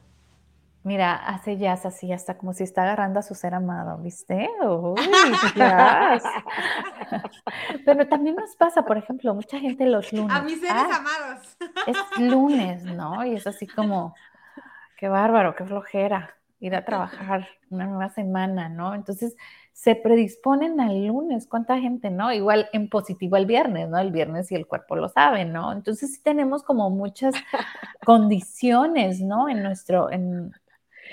Mira, hace jazz así, hasta como si está agarrando a su ser amado, ¿viste? Uy, Pero también nos pasa, por ejemplo, mucha gente los lunes. A mis seres amados. Es lunes, ¿no? Y es así como, qué bárbaro, qué flojera ir a trabajar una nueva semana, ¿no? Entonces, se predisponen al lunes, ¿cuánta gente, no? Igual en positivo el viernes, ¿no? El viernes y el cuerpo lo sabe, ¿no? Entonces sí tenemos como muchas condiciones, ¿no? En nuestro, en,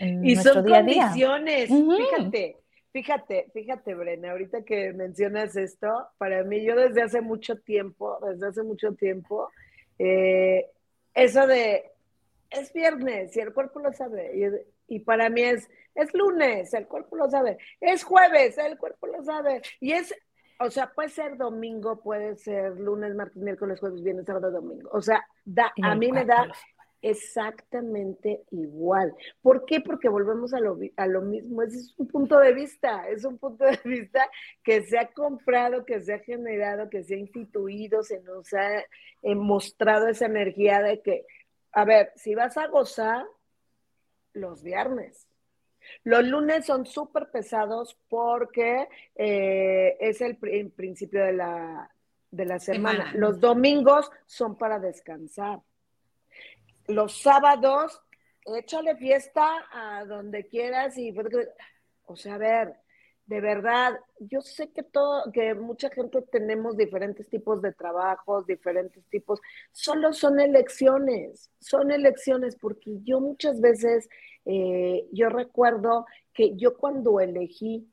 y nuestro son día a día. condiciones, fíjate, fíjate, fíjate, Brena, ahorita que mencionas esto, para mí yo desde hace mucho tiempo, desde hace mucho tiempo, eh, eso de, es viernes y el cuerpo lo sabe, y para mí es es lunes, el cuerpo lo sabe. Es jueves, el cuerpo lo sabe. Y es, o sea, puede ser domingo, puede ser lunes, martes, miércoles, jueves, viernes, sábado, domingo. O sea, da, a mí me da exactamente igual. ¿Por qué? Porque volvemos a lo, a lo mismo. Ese es un punto de vista, es un punto de vista que se ha comprado, que se ha generado, que se ha instituido, se nos ha eh, mostrado esa energía de que, a ver, si vas a gozar los viernes, los lunes son súper pesados porque eh, es el, principio de la, de la semana. Los domingos son para descansar. Los sábados, échale fiesta a donde quieras y... O sea, a ver, de verdad, yo sé que todo, que mucha gente tenemos diferentes tipos de trabajos, diferentes tipos, solo son elecciones, son elecciones, porque yo muchas veces eh, yo recuerdo que yo cuando elegí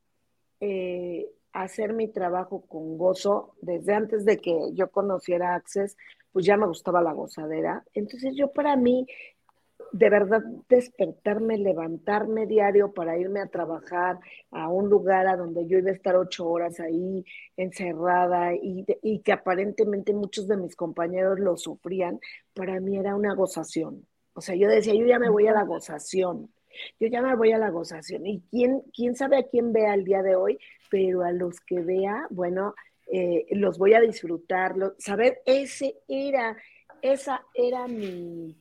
eh, hacer mi trabajo con gozo, desde antes de que yo conociera Access, pues ya me gustaba la gozadera. Entonces yo para mí, de verdad, despertarme, levantarme diario para irme a trabajar a un lugar a donde yo iba a estar ocho horas ahí encerrada y, y que aparentemente muchos de mis compañeros lo sufrían, para mí era una gozación. O sea, yo decía, yo ya me voy a la gozación, yo ya me voy a la gozación. Y quién, quién sabe a quién vea el día de hoy, pero a los que vea, bueno, eh, los voy a disfrutar. saber, ese era, esa era mi,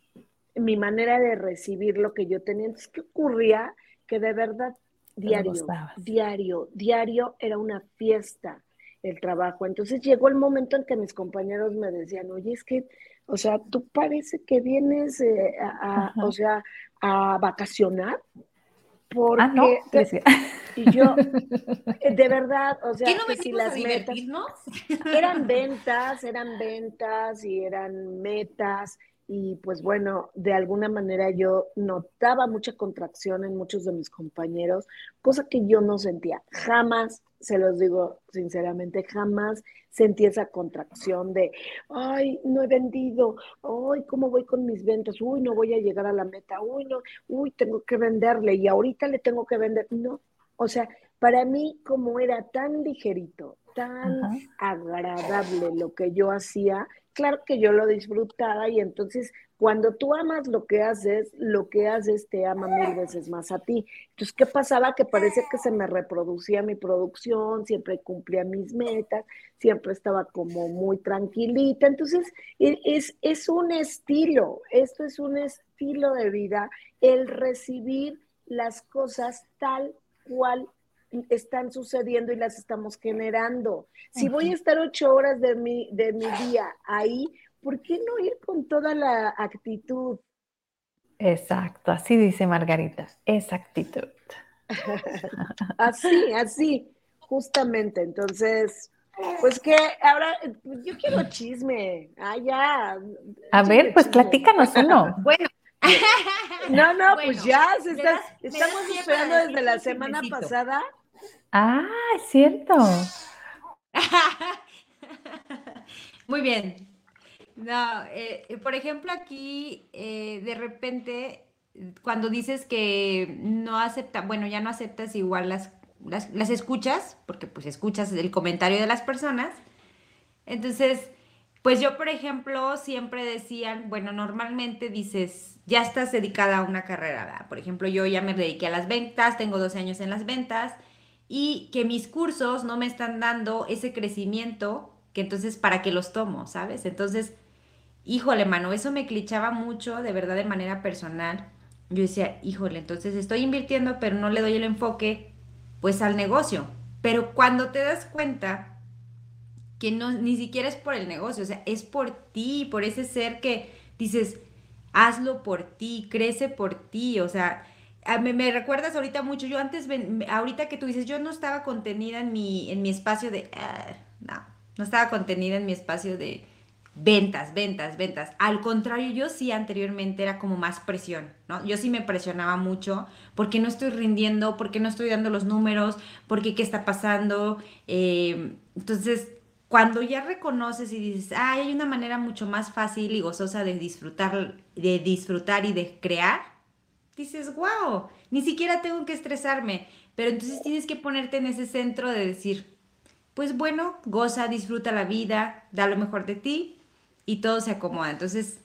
mi manera de recibir lo que yo tenía. Entonces, ¿qué ocurría? Que de verdad, diario, diario, diario era una fiesta el trabajo. Entonces llegó el momento en que mis compañeros me decían, oye, es que o sea, tú parece que vienes eh, a, o sea, a vacacionar. Porque, ah, no. y yo, eh, de verdad, o sea, no si las metas, eran ventas, eran ventas y eran metas y pues bueno, de alguna manera yo notaba mucha contracción en muchos de mis compañeros, cosa que yo no sentía. Jamás, se los digo sinceramente, jamás sentí esa contracción de, ay, no he vendido, ay, ¿cómo voy con mis ventas? Uy, no voy a llegar a la meta, uy, no, uy, tengo que venderle y ahorita le tengo que vender. No, o sea, para mí como era tan ligerito, tan agradable lo que yo hacía, claro que yo lo disfrutaba y entonces Cuando tú amas lo que haces, lo que haces te ama mil veces más a ti. Entonces, ¿qué pasaba? Que parece que se me reproducía mi producción, siempre cumplía mis metas, siempre estaba como muy tranquilita. Entonces, e, es, es un estilo, esto es un estilo de vida, el recibir las cosas tal cual están sucediendo y las estamos generando. Si voy a estar ocho horas de mi, de mi día ahí, ¿por qué no ir con toda la actitud? Exacto, así dice Margarita, esa actitud. así, así, justamente. Entonces, pues que ahora yo quiero chisme. Ah, ya. A ver, pues platícanos uno. bueno. No, no, pues ya, estamos esperando desde la semana pasada. Ah, es cierto. Muy bien. No, eh, por ejemplo, aquí eh, de repente, cuando dices que no acepta, bueno, ya no aceptas igual las, las, escuchas, porque pues escuchas el comentario de las personas. Entonces, pues yo, por ejemplo, siempre decían, bueno, normalmente dices, ya estás dedicada a una carrera, Por ejemplo, yo ya me dediqué a las ventas, tengo 12 años en las ventas y que mis cursos no me están dando ese crecimiento que entonces para qué los tomo, ¿sabes? Entonces, híjole, mano, eso me clichaba mucho, de verdad, de manera personal. Yo decía, híjole, entonces estoy invirtiendo, pero no le doy el enfoque, pues, al negocio. Pero cuando te das cuenta que no, ni siquiera es por el negocio, o sea, es por ti, por ese ser que dices, hazlo por ti, crece por ti, o sea, me, me, recuerdas ahorita mucho, yo antes, ahorita que tú dices, yo no estaba contenida en mi, en mi espacio de, ah, no, no estaba contenida en mi espacio de ventas, ventas, ventas. Al contrario, yo sí anteriormente era como más presión, ¿no? Yo sí me presionaba mucho porque no estoy rindiendo, porque no estoy dando los números, porque qué está pasando. Eh, entonces, cuando ya reconoces y dices, ah, hay una manera mucho más fácil y gozosa de disfrutar, de disfrutar y de crear, dices, wow, ni siquiera tengo que estresarme. Pero entonces tienes que ponerte en ese centro de decir, pues bueno, goza, disfruta la vida, da lo mejor de ti y todo se acomoda. Entonces,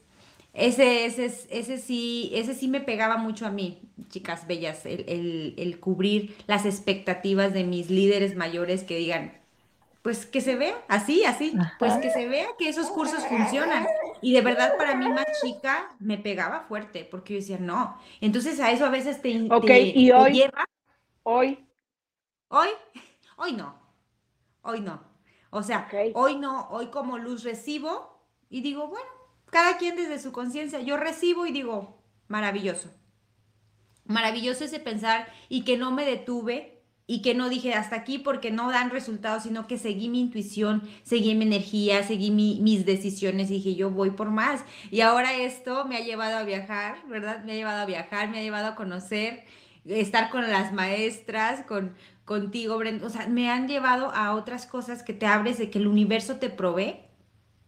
ese, ese, ese, sí, ese sí me pegaba mucho a mí, chicas bellas, el, el, cubrir las expectativas de mis líderes mayores que digan, pues que se vea, así, así, pues que se vea que esos cursos funcionan. Y de verdad para mí más chica me pegaba fuerte, porque yo decía, no. Entonces a eso a veces te, Ok, y hoy, hoy. Hoy, hoy no hoy no. O sea, hoy no, hoy como luz recibo y digo, bueno, cada quien desde su conciencia, yo recibo y digo, maravilloso. Maravilloso ese pensar y que no me detuve y que no dije hasta aquí porque no dan resultados, sino que seguí mi intuición, seguí mi energía, seguí mis decisiones y dije, yo voy por más. Y ahora esto me ha llevado a viajar, ¿verdad? Me ha llevado a viajar, me ha llevado a conocer, estar con las maestras, con, contigo, Brenda, o sea, me han llevado a otras cosas que te abres de que el universo te provee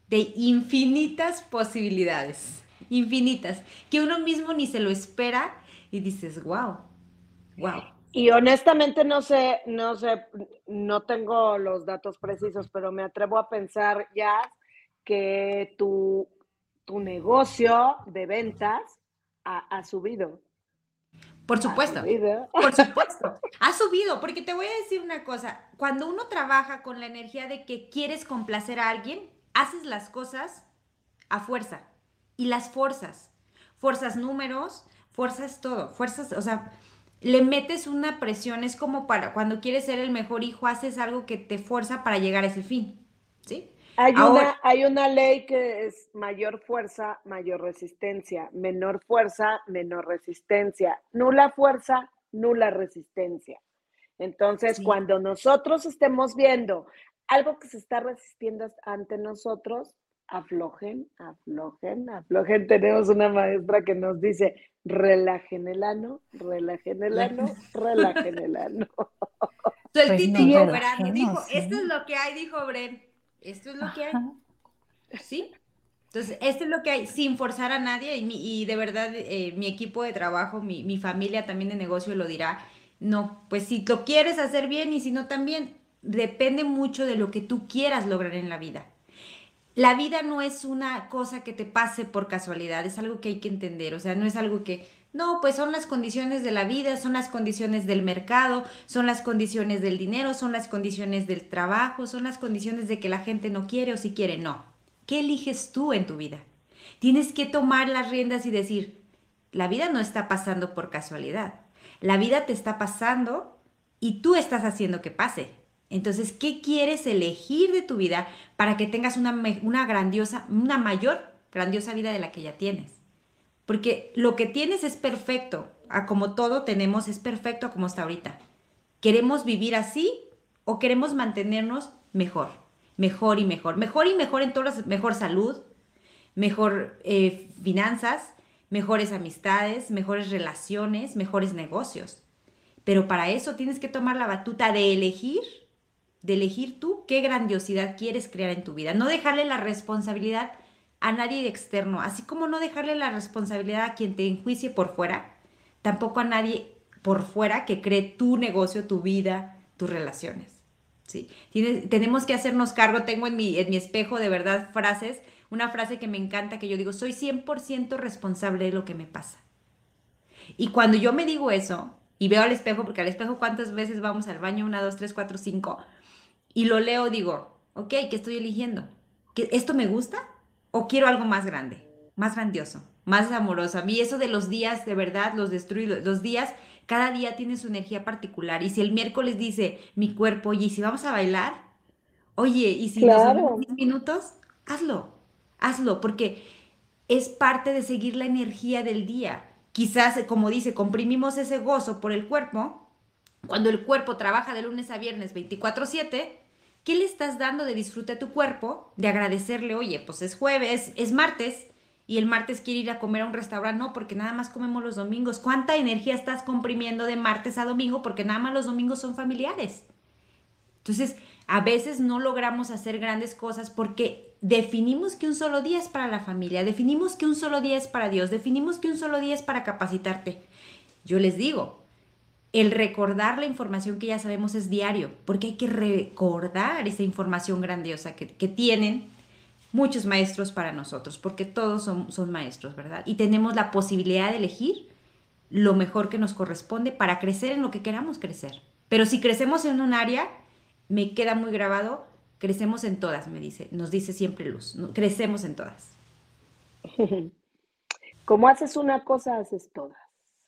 de infinitas posibilidades, infinitas, que uno mismo ni se lo espera y dices, wow, wow. Y honestamente no sé, no sé, no tengo los datos precisos, pero me atrevo a pensar ya que tu, tu negocio de ventas ha subido. Por supuesto, por supuesto. Ha subido, porque te voy a decir una cosa, cuando uno trabaja con la energía de que quieres complacer a alguien, haces las cosas a fuerza y las fuerzas, fuerzas números, fuerzas todo, fuerzas, o sea, le metes una presión, es como para cuando quieres ser el mejor hijo, haces algo que te fuerza para llegar a ese fin, ¿sí? Hay, una, hay una ley que es mayor fuerza, mayor resistencia, menor fuerza, menor resistencia, nula fuerza, nula resistencia. Entonces, cuando nosotros estemos viendo algo que se está resistiendo ante nosotros, aflojen, aflojen, aflojen. Tenemos una maestra que nos dice, relajen el ano, relajen el ano, relajen el ano. Sueltito y Dijo, esto es lo que hay, dijo Bren esto es lo que hay. ¿Sí? Entonces, esto es lo que hay, sin forzar a nadie, y, de verdad eh, mi equipo de trabajo, mi, familia también de negocio lo dirá, no, pues si lo quieres hacer bien y si no también, depende mucho de lo que tú quieras lograr en la vida. La vida no es una cosa que te pase por casualidad, es algo que hay que entender, o sea, no es algo que, no, pues son las condiciones de la vida, son las condiciones del mercado, son las condiciones del dinero, son las condiciones del trabajo, son las condiciones de que la gente no quiere o si quiere, no. ¿Qué eliges tú en tu vida? Tienes que tomar las riendas y decir, la vida no está pasando por casualidad, la vida te está pasando y tú estás haciendo que pase. Entonces, ¿qué quieres elegir de tu vida para que tengas una, una grandiosa, una mayor grandiosa vida de la que ya tienes? Porque lo que tienes es perfecto, a como todo tenemos es perfecto como está ahorita. ¿Queremos vivir así o queremos mantenernos mejor? Mejor y mejor. Mejor y mejor en todas mejor salud, mejor eh, finanzas, mejores amistades, mejores relaciones, mejores negocios. Pero para eso tienes que tomar la batuta de elegir de elegir tú qué grandiosidad quieres crear en tu vida. No dejarle la responsabilidad a nadie externo, así como no dejarle la responsabilidad a quien te enjuicie por fuera, tampoco a nadie por fuera que cree tu negocio, tu vida, tus relaciones. ¿sí? tenemos que hacernos cargo, tengo en mi, en mi espejo de verdad frases, una frase que me encanta que yo digo, soy 100% responsable de lo que me pasa. Y cuando yo me digo eso y veo al espejo, porque al espejo cuántas veces vamos al baño, una, dos, tres, cuatro, cinco, y lo leo, digo, ok, ¿qué estoy eligiendo? ¿Que ¿Esto me gusta o quiero algo más grande, más grandioso, más amoroso? A mí eso de los días, de verdad, los destruyo. Los días, cada día tiene su energía particular. Y si el miércoles dice mi cuerpo, oye, ¿y si vamos a bailar? Oye, ¿y si nos vamos 10 minutos? Hazlo, hazlo, porque es parte de seguir la energía del día. Quizás, como dice, comprimimos ese gozo por el cuerpo cuando el cuerpo trabaja de lunes a viernes 24/7, ¿qué le estás dando de disfrute a tu cuerpo? De agradecerle, oye, pues es jueves, es martes, y el martes quiere ir a comer a un restaurante, no, porque nada más comemos los domingos. ¿Cuánta energía estás comprimiendo de martes a domingo? Porque nada más los domingos son familiares. Entonces, a veces no logramos hacer grandes cosas porque definimos que un solo día es para la familia, definimos que un solo día es para Dios, definimos que un solo día es para capacitarte. Yo les digo, el recordar la información que ya sabemos es diario, porque hay que recordar esa información grandiosa que, tienen muchos maestros para nosotros, porque todos son, son, maestros, ¿verdad? Y tenemos la posibilidad de elegir lo mejor que nos corresponde para crecer en lo que queramos crecer. Pero si crecemos en un área, me queda muy grabado, crecemos en todas, me dice, nos dice siempre Luz, crecemos en todas. Como haces una cosa, haces todas.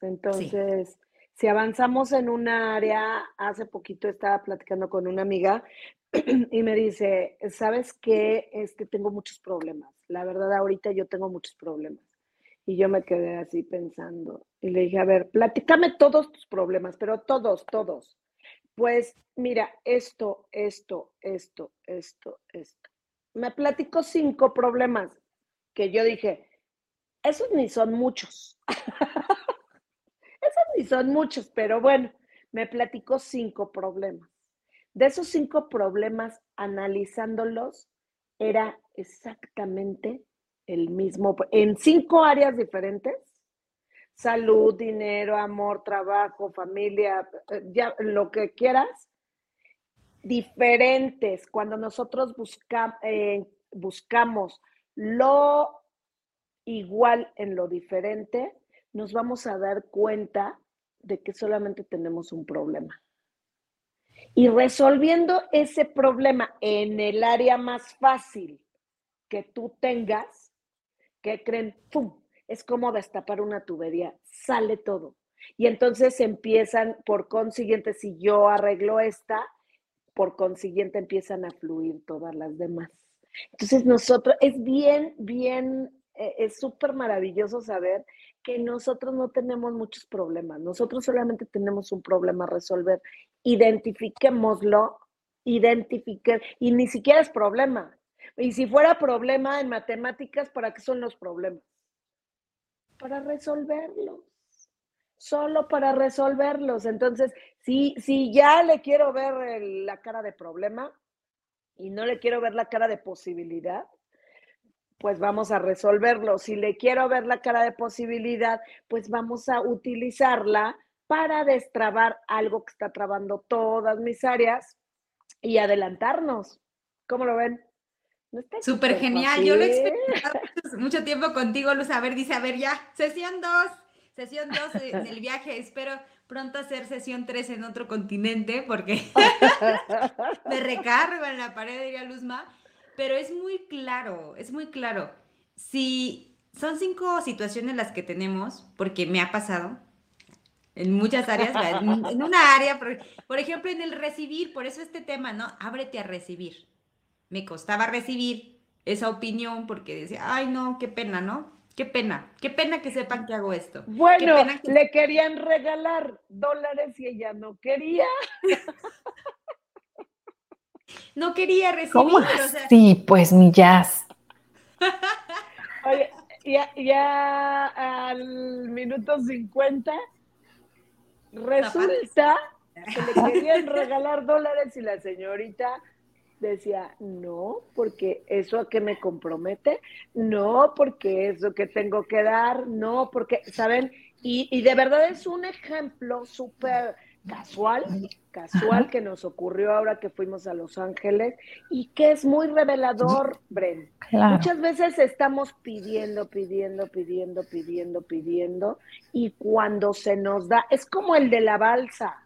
Entonces, si avanzamos en un área, hace poquito estaba platicando con una amiga y me dice, ¿sabes qué? Es que tengo muchos problemas. La verdad, ahorita yo tengo muchos problemas. Y yo me quedé así pensando. Y le dije, a ver, platícame todos tus problemas, pero todos, todos. Pues mira, esto, esto, esto, esto, esto. Me platicó cinco problemas que yo dije, esos ni son muchos. y son muchos, pero bueno, me platicó cinco problemas. De esos cinco problemas, analizándolos, era exactamente el mismo, en cinco áreas diferentes, salud, dinero, amor, trabajo, familia, eh, ya lo que quieras, diferentes. Cuando nosotros eh, buscamos lo igual en lo diferente, nos vamos a dar cuenta de que solamente tenemos un problema. Y resolviendo ese problema en el área más fácil que tú tengas, que creen, ¡pum! Es como destapar una tubería, sale todo. Y entonces empiezan, por consiguiente, si yo arreglo esta, por consiguiente empiezan a fluir todas las demás. Entonces nosotros, es bien, bien, eh, es súper maravilloso saber que nosotros no tenemos muchos problemas, nosotros solamente tenemos un problema a resolver. Identifiquémoslo, identifique, y ni siquiera es problema. Y si fuera problema en matemáticas, ¿para qué son los problemas? Para resolverlos. Solo para resolverlos. Entonces, si, si ya le quiero ver la cara de problema y no le quiero ver la cara de posibilidad, pues vamos a resolverlo. Si le quiero ver la cara de posibilidad, pues vamos a utilizarla para destrabar algo que está trabando todas mis áreas y adelantarnos. ¿Cómo lo ven? Súper genial, yo lo he experimentado mucho tiempo contigo, Luz. A ver, dice, a ver, ya, sesión 2, sesión 2 en el viaje. Espero pronto hacer sesión 3 en otro continente porque me recargo en la pared, diría Luzma. Pero es muy claro, es muy claro. Si son cinco situaciones las que tenemos, porque me ha pasado, en muchas áreas, en una área, por, ejemplo, en el recibir, por eso este tema, ¿no? Ábrete a recibir. Me costaba recibir esa opinión porque decía, ay, no, qué pena, ¿no? Qué pena, qué pena que sepan que hago esto. Bueno, le querían regalar dólares y ella no quería. no quería recibir. ¿Cómo Sí, pues mi jazz. Oye, ya, ya al minuto 50 Resulta que le querían regalar dólares y la señorita decía, no, porque eso a qué me compromete, no, porque eso que tengo que dar, no, porque, ¿saben? Y, y de verdad es un ejemplo súper casual, casual que nos ocurrió ahora que fuimos a Los Ángeles y que es muy revelador, Bren. Muchas veces estamos pidiendo, pidiendo, pidiendo, pidiendo, pidiendo y cuando se nos da, es como el de la balsa,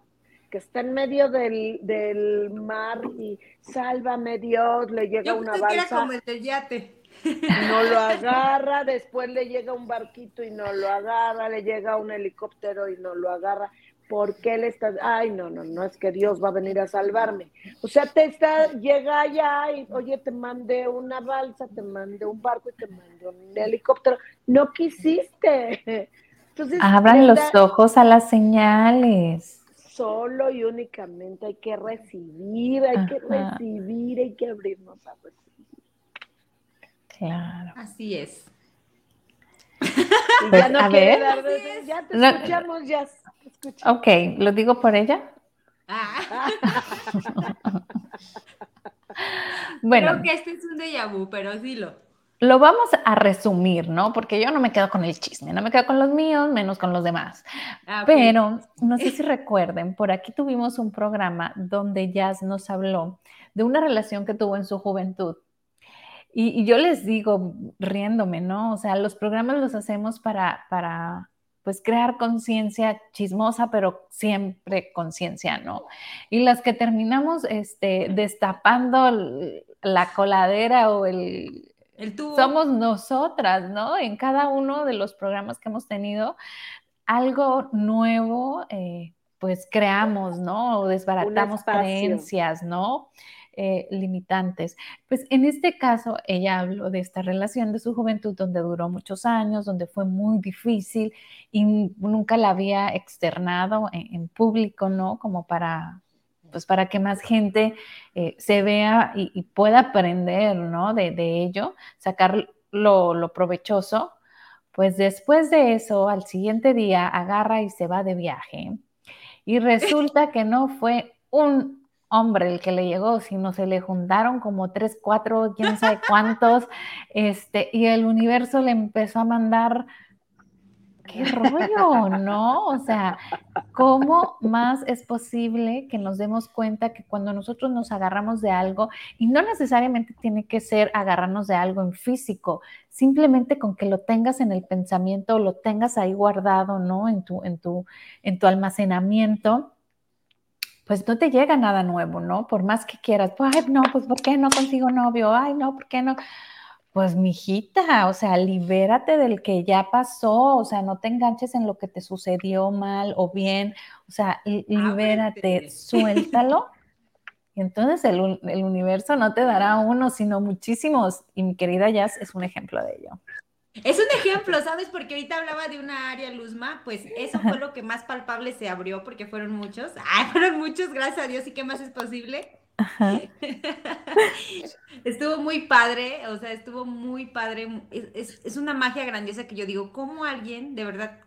que está en medio del, del mar y sálvame Dios, le llega una balsa. como el del yate. No lo agarra, después le llega un barquito y no lo agarra, le llega un helicóptero y no lo agarra. ¿Por qué le estás? Ay, no, no, no es que Dios va a venir a salvarme. O sea, te está, llega allá y, oye, te mandé una balsa, te mandé un barco y te mandé un helicóptero. No quisiste. Entonces, Abran los ojos a las señales. Solo y únicamente hay que recibir, hay que recibir, hay que abrirnos a recibir. Claro. Así es. ya no a ver. ya te escuchamos, ya. Ok, ¿lo digo por ella? Ah. bueno. Creo que este es un déjà vu, pero dilo. Lo vamos a resumir, ¿no? Porque yo no me quedo con el chisme, no me quedo con los míos, menos con los demás. Ah, pero no sé si recuerden, por aquí tuvimos un programa donde Jazz nos habló de una relación que tuvo en su juventud. Y, y yo les digo, riéndome, ¿no? O sea, los programas los hacemos para, para pues crear conciencia chismosa, pero siempre conciencia, ¿no? Y las que terminamos este, destapando la coladera o el, el tubo. Somos nosotras, ¿no? En cada uno de los programas que hemos tenido, algo nuevo, eh, pues creamos, ¿no? O desbaratamos creencias, ¿no? Eh, limitantes. Pues en este caso, ella habló de esta relación de su juventud donde duró muchos años, donde fue muy difícil y nunca la había externado en, público, ¿no? Como para, pues para que más gente eh, se vea y, pueda aprender, ¿no? De, ello, sacar lo, lo provechoso. Pues después de eso, al siguiente día, agarra y se va de viaje. Y resulta que no fue un hombre el que le llegó, sino se le juntaron como tres, cuatro, quién sabe cuántos, este, y el universo le empezó a mandar, qué rollo, ¿no? O sea, ¿cómo más es posible que nos demos cuenta que cuando nosotros nos agarramos de algo, y no necesariamente tiene que ser agarrarnos de algo en físico, simplemente con que lo tengas en el pensamiento, lo tengas ahí guardado, ¿no? En tu, en tu, en tu almacenamiento pues no te llega nada nuevo, ¿no? Por más que quieras, pues, ay, no, pues, ¿por qué no consigo novio? Ay, no, ¿por qué no? Pues, mijita, o sea, libérate del que ya pasó, o sea, no te enganches en lo que te sucedió mal o bien, o sea, libérate, suéltalo. Y entonces el, el universo no te dará uno, sino muchísimos. Y mi querida Jazz es un ejemplo de ello. Es un ejemplo, ¿sabes? Porque ahorita hablaba de una área, Luzma, pues eso fue lo que más palpable se abrió porque fueron muchos. Ay, fueron muchos, gracias a Dios, y qué más es posible. estuvo muy padre, o sea, estuvo muy padre. Es, es, una magia grandiosa que yo digo, ¿cómo alguien, de verdad,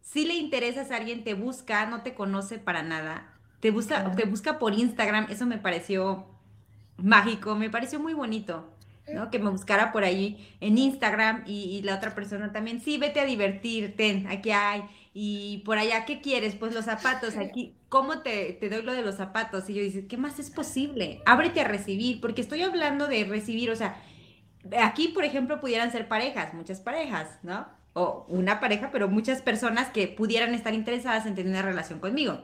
si le interesas a alguien, te busca, no te conoce para nada, te busca, te busca por Instagram, eso me pareció mágico, me pareció muy bonito. ¿No? Que me buscara por ahí en Instagram y, la otra persona también, sí, vete a divertirte, aquí hay, y por allá, ¿qué quieres? Pues los zapatos, aquí, ¿cómo te, te doy lo de los zapatos? Y yo dice, ¿qué más es posible? Ábrete a recibir, porque estoy hablando de recibir, o sea, aquí, por ejemplo, pudieran ser parejas, muchas parejas, ¿no? O una pareja, pero muchas personas que pudieran estar interesadas en tener una relación conmigo.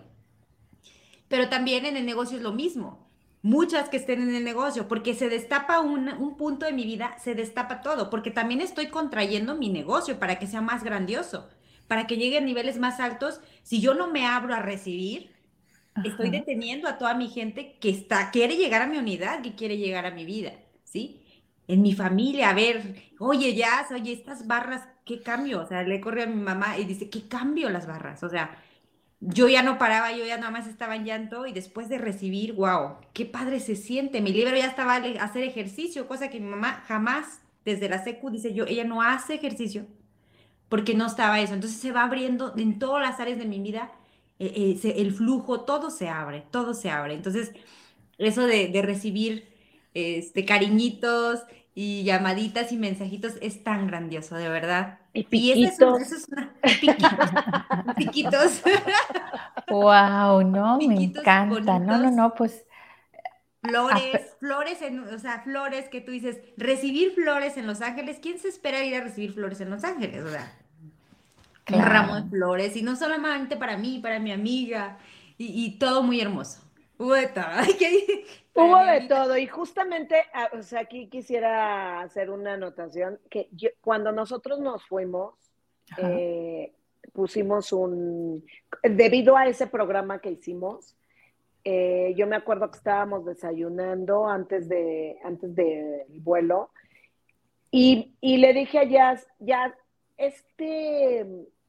Pero también en el negocio es lo mismo. Muchas que estén en el negocio, porque se destapa un, un punto de mi vida, se destapa todo, porque también estoy contrayendo mi negocio para que sea más grandioso, para que llegue a niveles más altos. Si yo no me abro a recibir, estoy deteniendo a toda mi gente que está, quiere llegar a mi unidad, que quiere llegar a mi vida, ¿sí? En mi familia, a ver, oye, ya, oye, estas barras, ¿qué cambio? O sea, le corre a mi mamá y dice, ¿qué cambio las barras? O sea, yo ya no paraba, yo ya nada más estaba en llanto y después de recibir, wow, qué padre se siente. Mi libro ya estaba a hacer ejercicio, cosa que mi mamá jamás, desde la secu, dice yo, ella no hace ejercicio porque no estaba eso. Entonces se va abriendo en todas las áreas de mi vida, eh, eh, el flujo, todo se abre, todo se abre. Entonces, eso de, de recibir este, cariñitos y llamaditas y mensajitos es tan grandioso, de verdad. Y piquitos. piquitos. Wow, no, me encanta. No, no, no, pues. Flores, flores, en, o sea, flores que tú dices, recibir flores en Los Ángeles, ¿quién se espera ir a recibir flores en Los Ángeles? O sea, un ramo de flores, y no solamente para mí, para mi amiga, y, todo muy hermoso. De todo. Hubo de todo, y justamente, ah, o sea, aquí quisiera hacer una anotación, que cuando nosotros nos fuimos, eh, pusimos un, debido a ese programa que hicimos, eh, yo me acuerdo que estábamos desayunando antes de antes del vuelo y, le dije a Jazz, Jazz, este,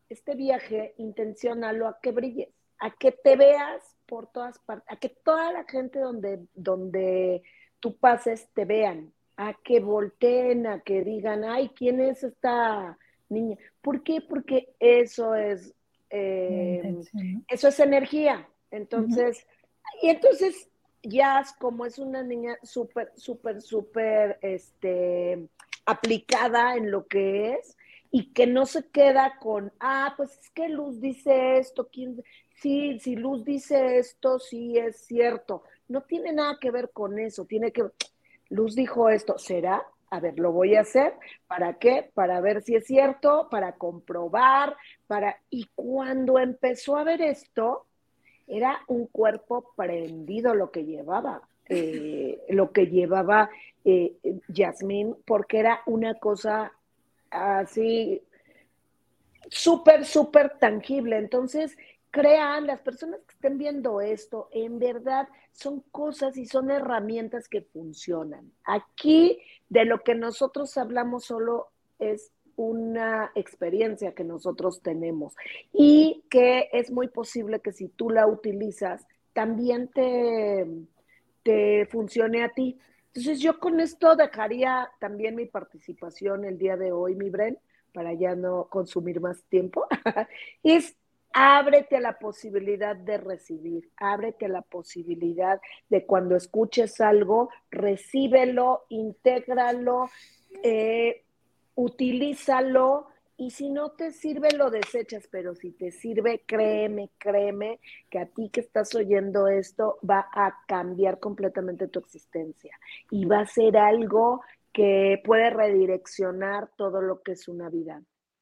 este viaje intencionalo a que brilles, a que te veas por todas partes, a que toda la gente donde, donde tú pases te vean, a que volteen, a que digan, ay, ¿quién es esta niña? ¿Por qué? Porque eso es, eh, eso es energía. Entonces, y entonces Jazz, como es una niña súper, súper, súper este, aplicada en lo que es y que no se queda con, ah, pues es que Luz dice esto, ¿quién? Sí, si Luz dice esto, sí es cierto. No tiene nada que ver con eso, tiene que, Luz dijo esto, ¿será? A ver, lo voy a hacer. ¿Para qué? Para ver si es cierto, para comprobar, para... Y cuando empezó a ver esto, era un cuerpo prendido lo que llevaba, eh, lo que llevaba eh, Yasmín, porque era una cosa así súper, súper tangible. Entonces, crean, las personas que estén viendo esto, en verdad son cosas y son herramientas que funcionan. Aquí de lo que nosotros hablamos solo es una experiencia que nosotros tenemos y que es muy posible que si tú la utilizas, también te, te funcione a ti. Entonces yo con esto dejaría también mi participación el día de hoy, mi Bren, para ya no consumir más tiempo, es ábrete a la posibilidad de recibir, ábrete a la posibilidad de cuando escuches algo, recíbelo, intégralo, eh, utilízalo y si no te sirve lo desechas, pero si te sirve, créeme, créeme que a ti que estás oyendo esto va a cambiar completamente tu existencia y va a ser algo que puede redireccionar todo lo que es una vida.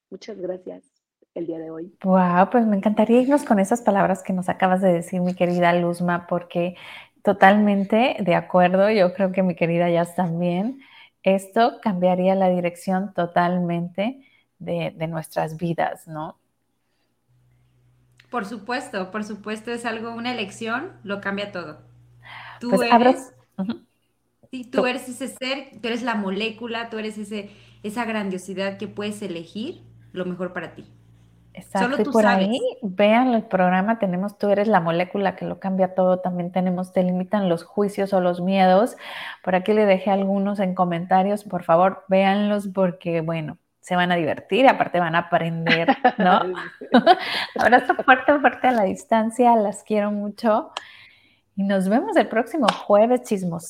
Muchas gracias el día de hoy. Wow, pues me encantaría irnos con esas palabras que nos acabas de decir, mi querida Luzma, porque totalmente de acuerdo, yo creo que mi querida Jazz también esto cambiaría la dirección totalmente de, nuestras vidas, ¿no? Por supuesto, por supuesto, es algo, una elección, lo cambia todo. Tú pues eres, tú, eres ese ser, tú eres la molécula, tú eres ese, esa grandiosidad que puedes elegir lo mejor para ti. Exacto, y por ahí vean el programa, tenemos Tú eres la molécula que lo cambia todo, también tenemos Te limitan los juicios o los miedos. Por aquí le dejé algunos en comentarios, por favor, véanlos porque, bueno, se van a divertir, aparte van a aprender, ¿no? Abrazo fuerte, fuerte a la distancia, las quiero mucho. Y nos vemos el próximo jueves, chismos.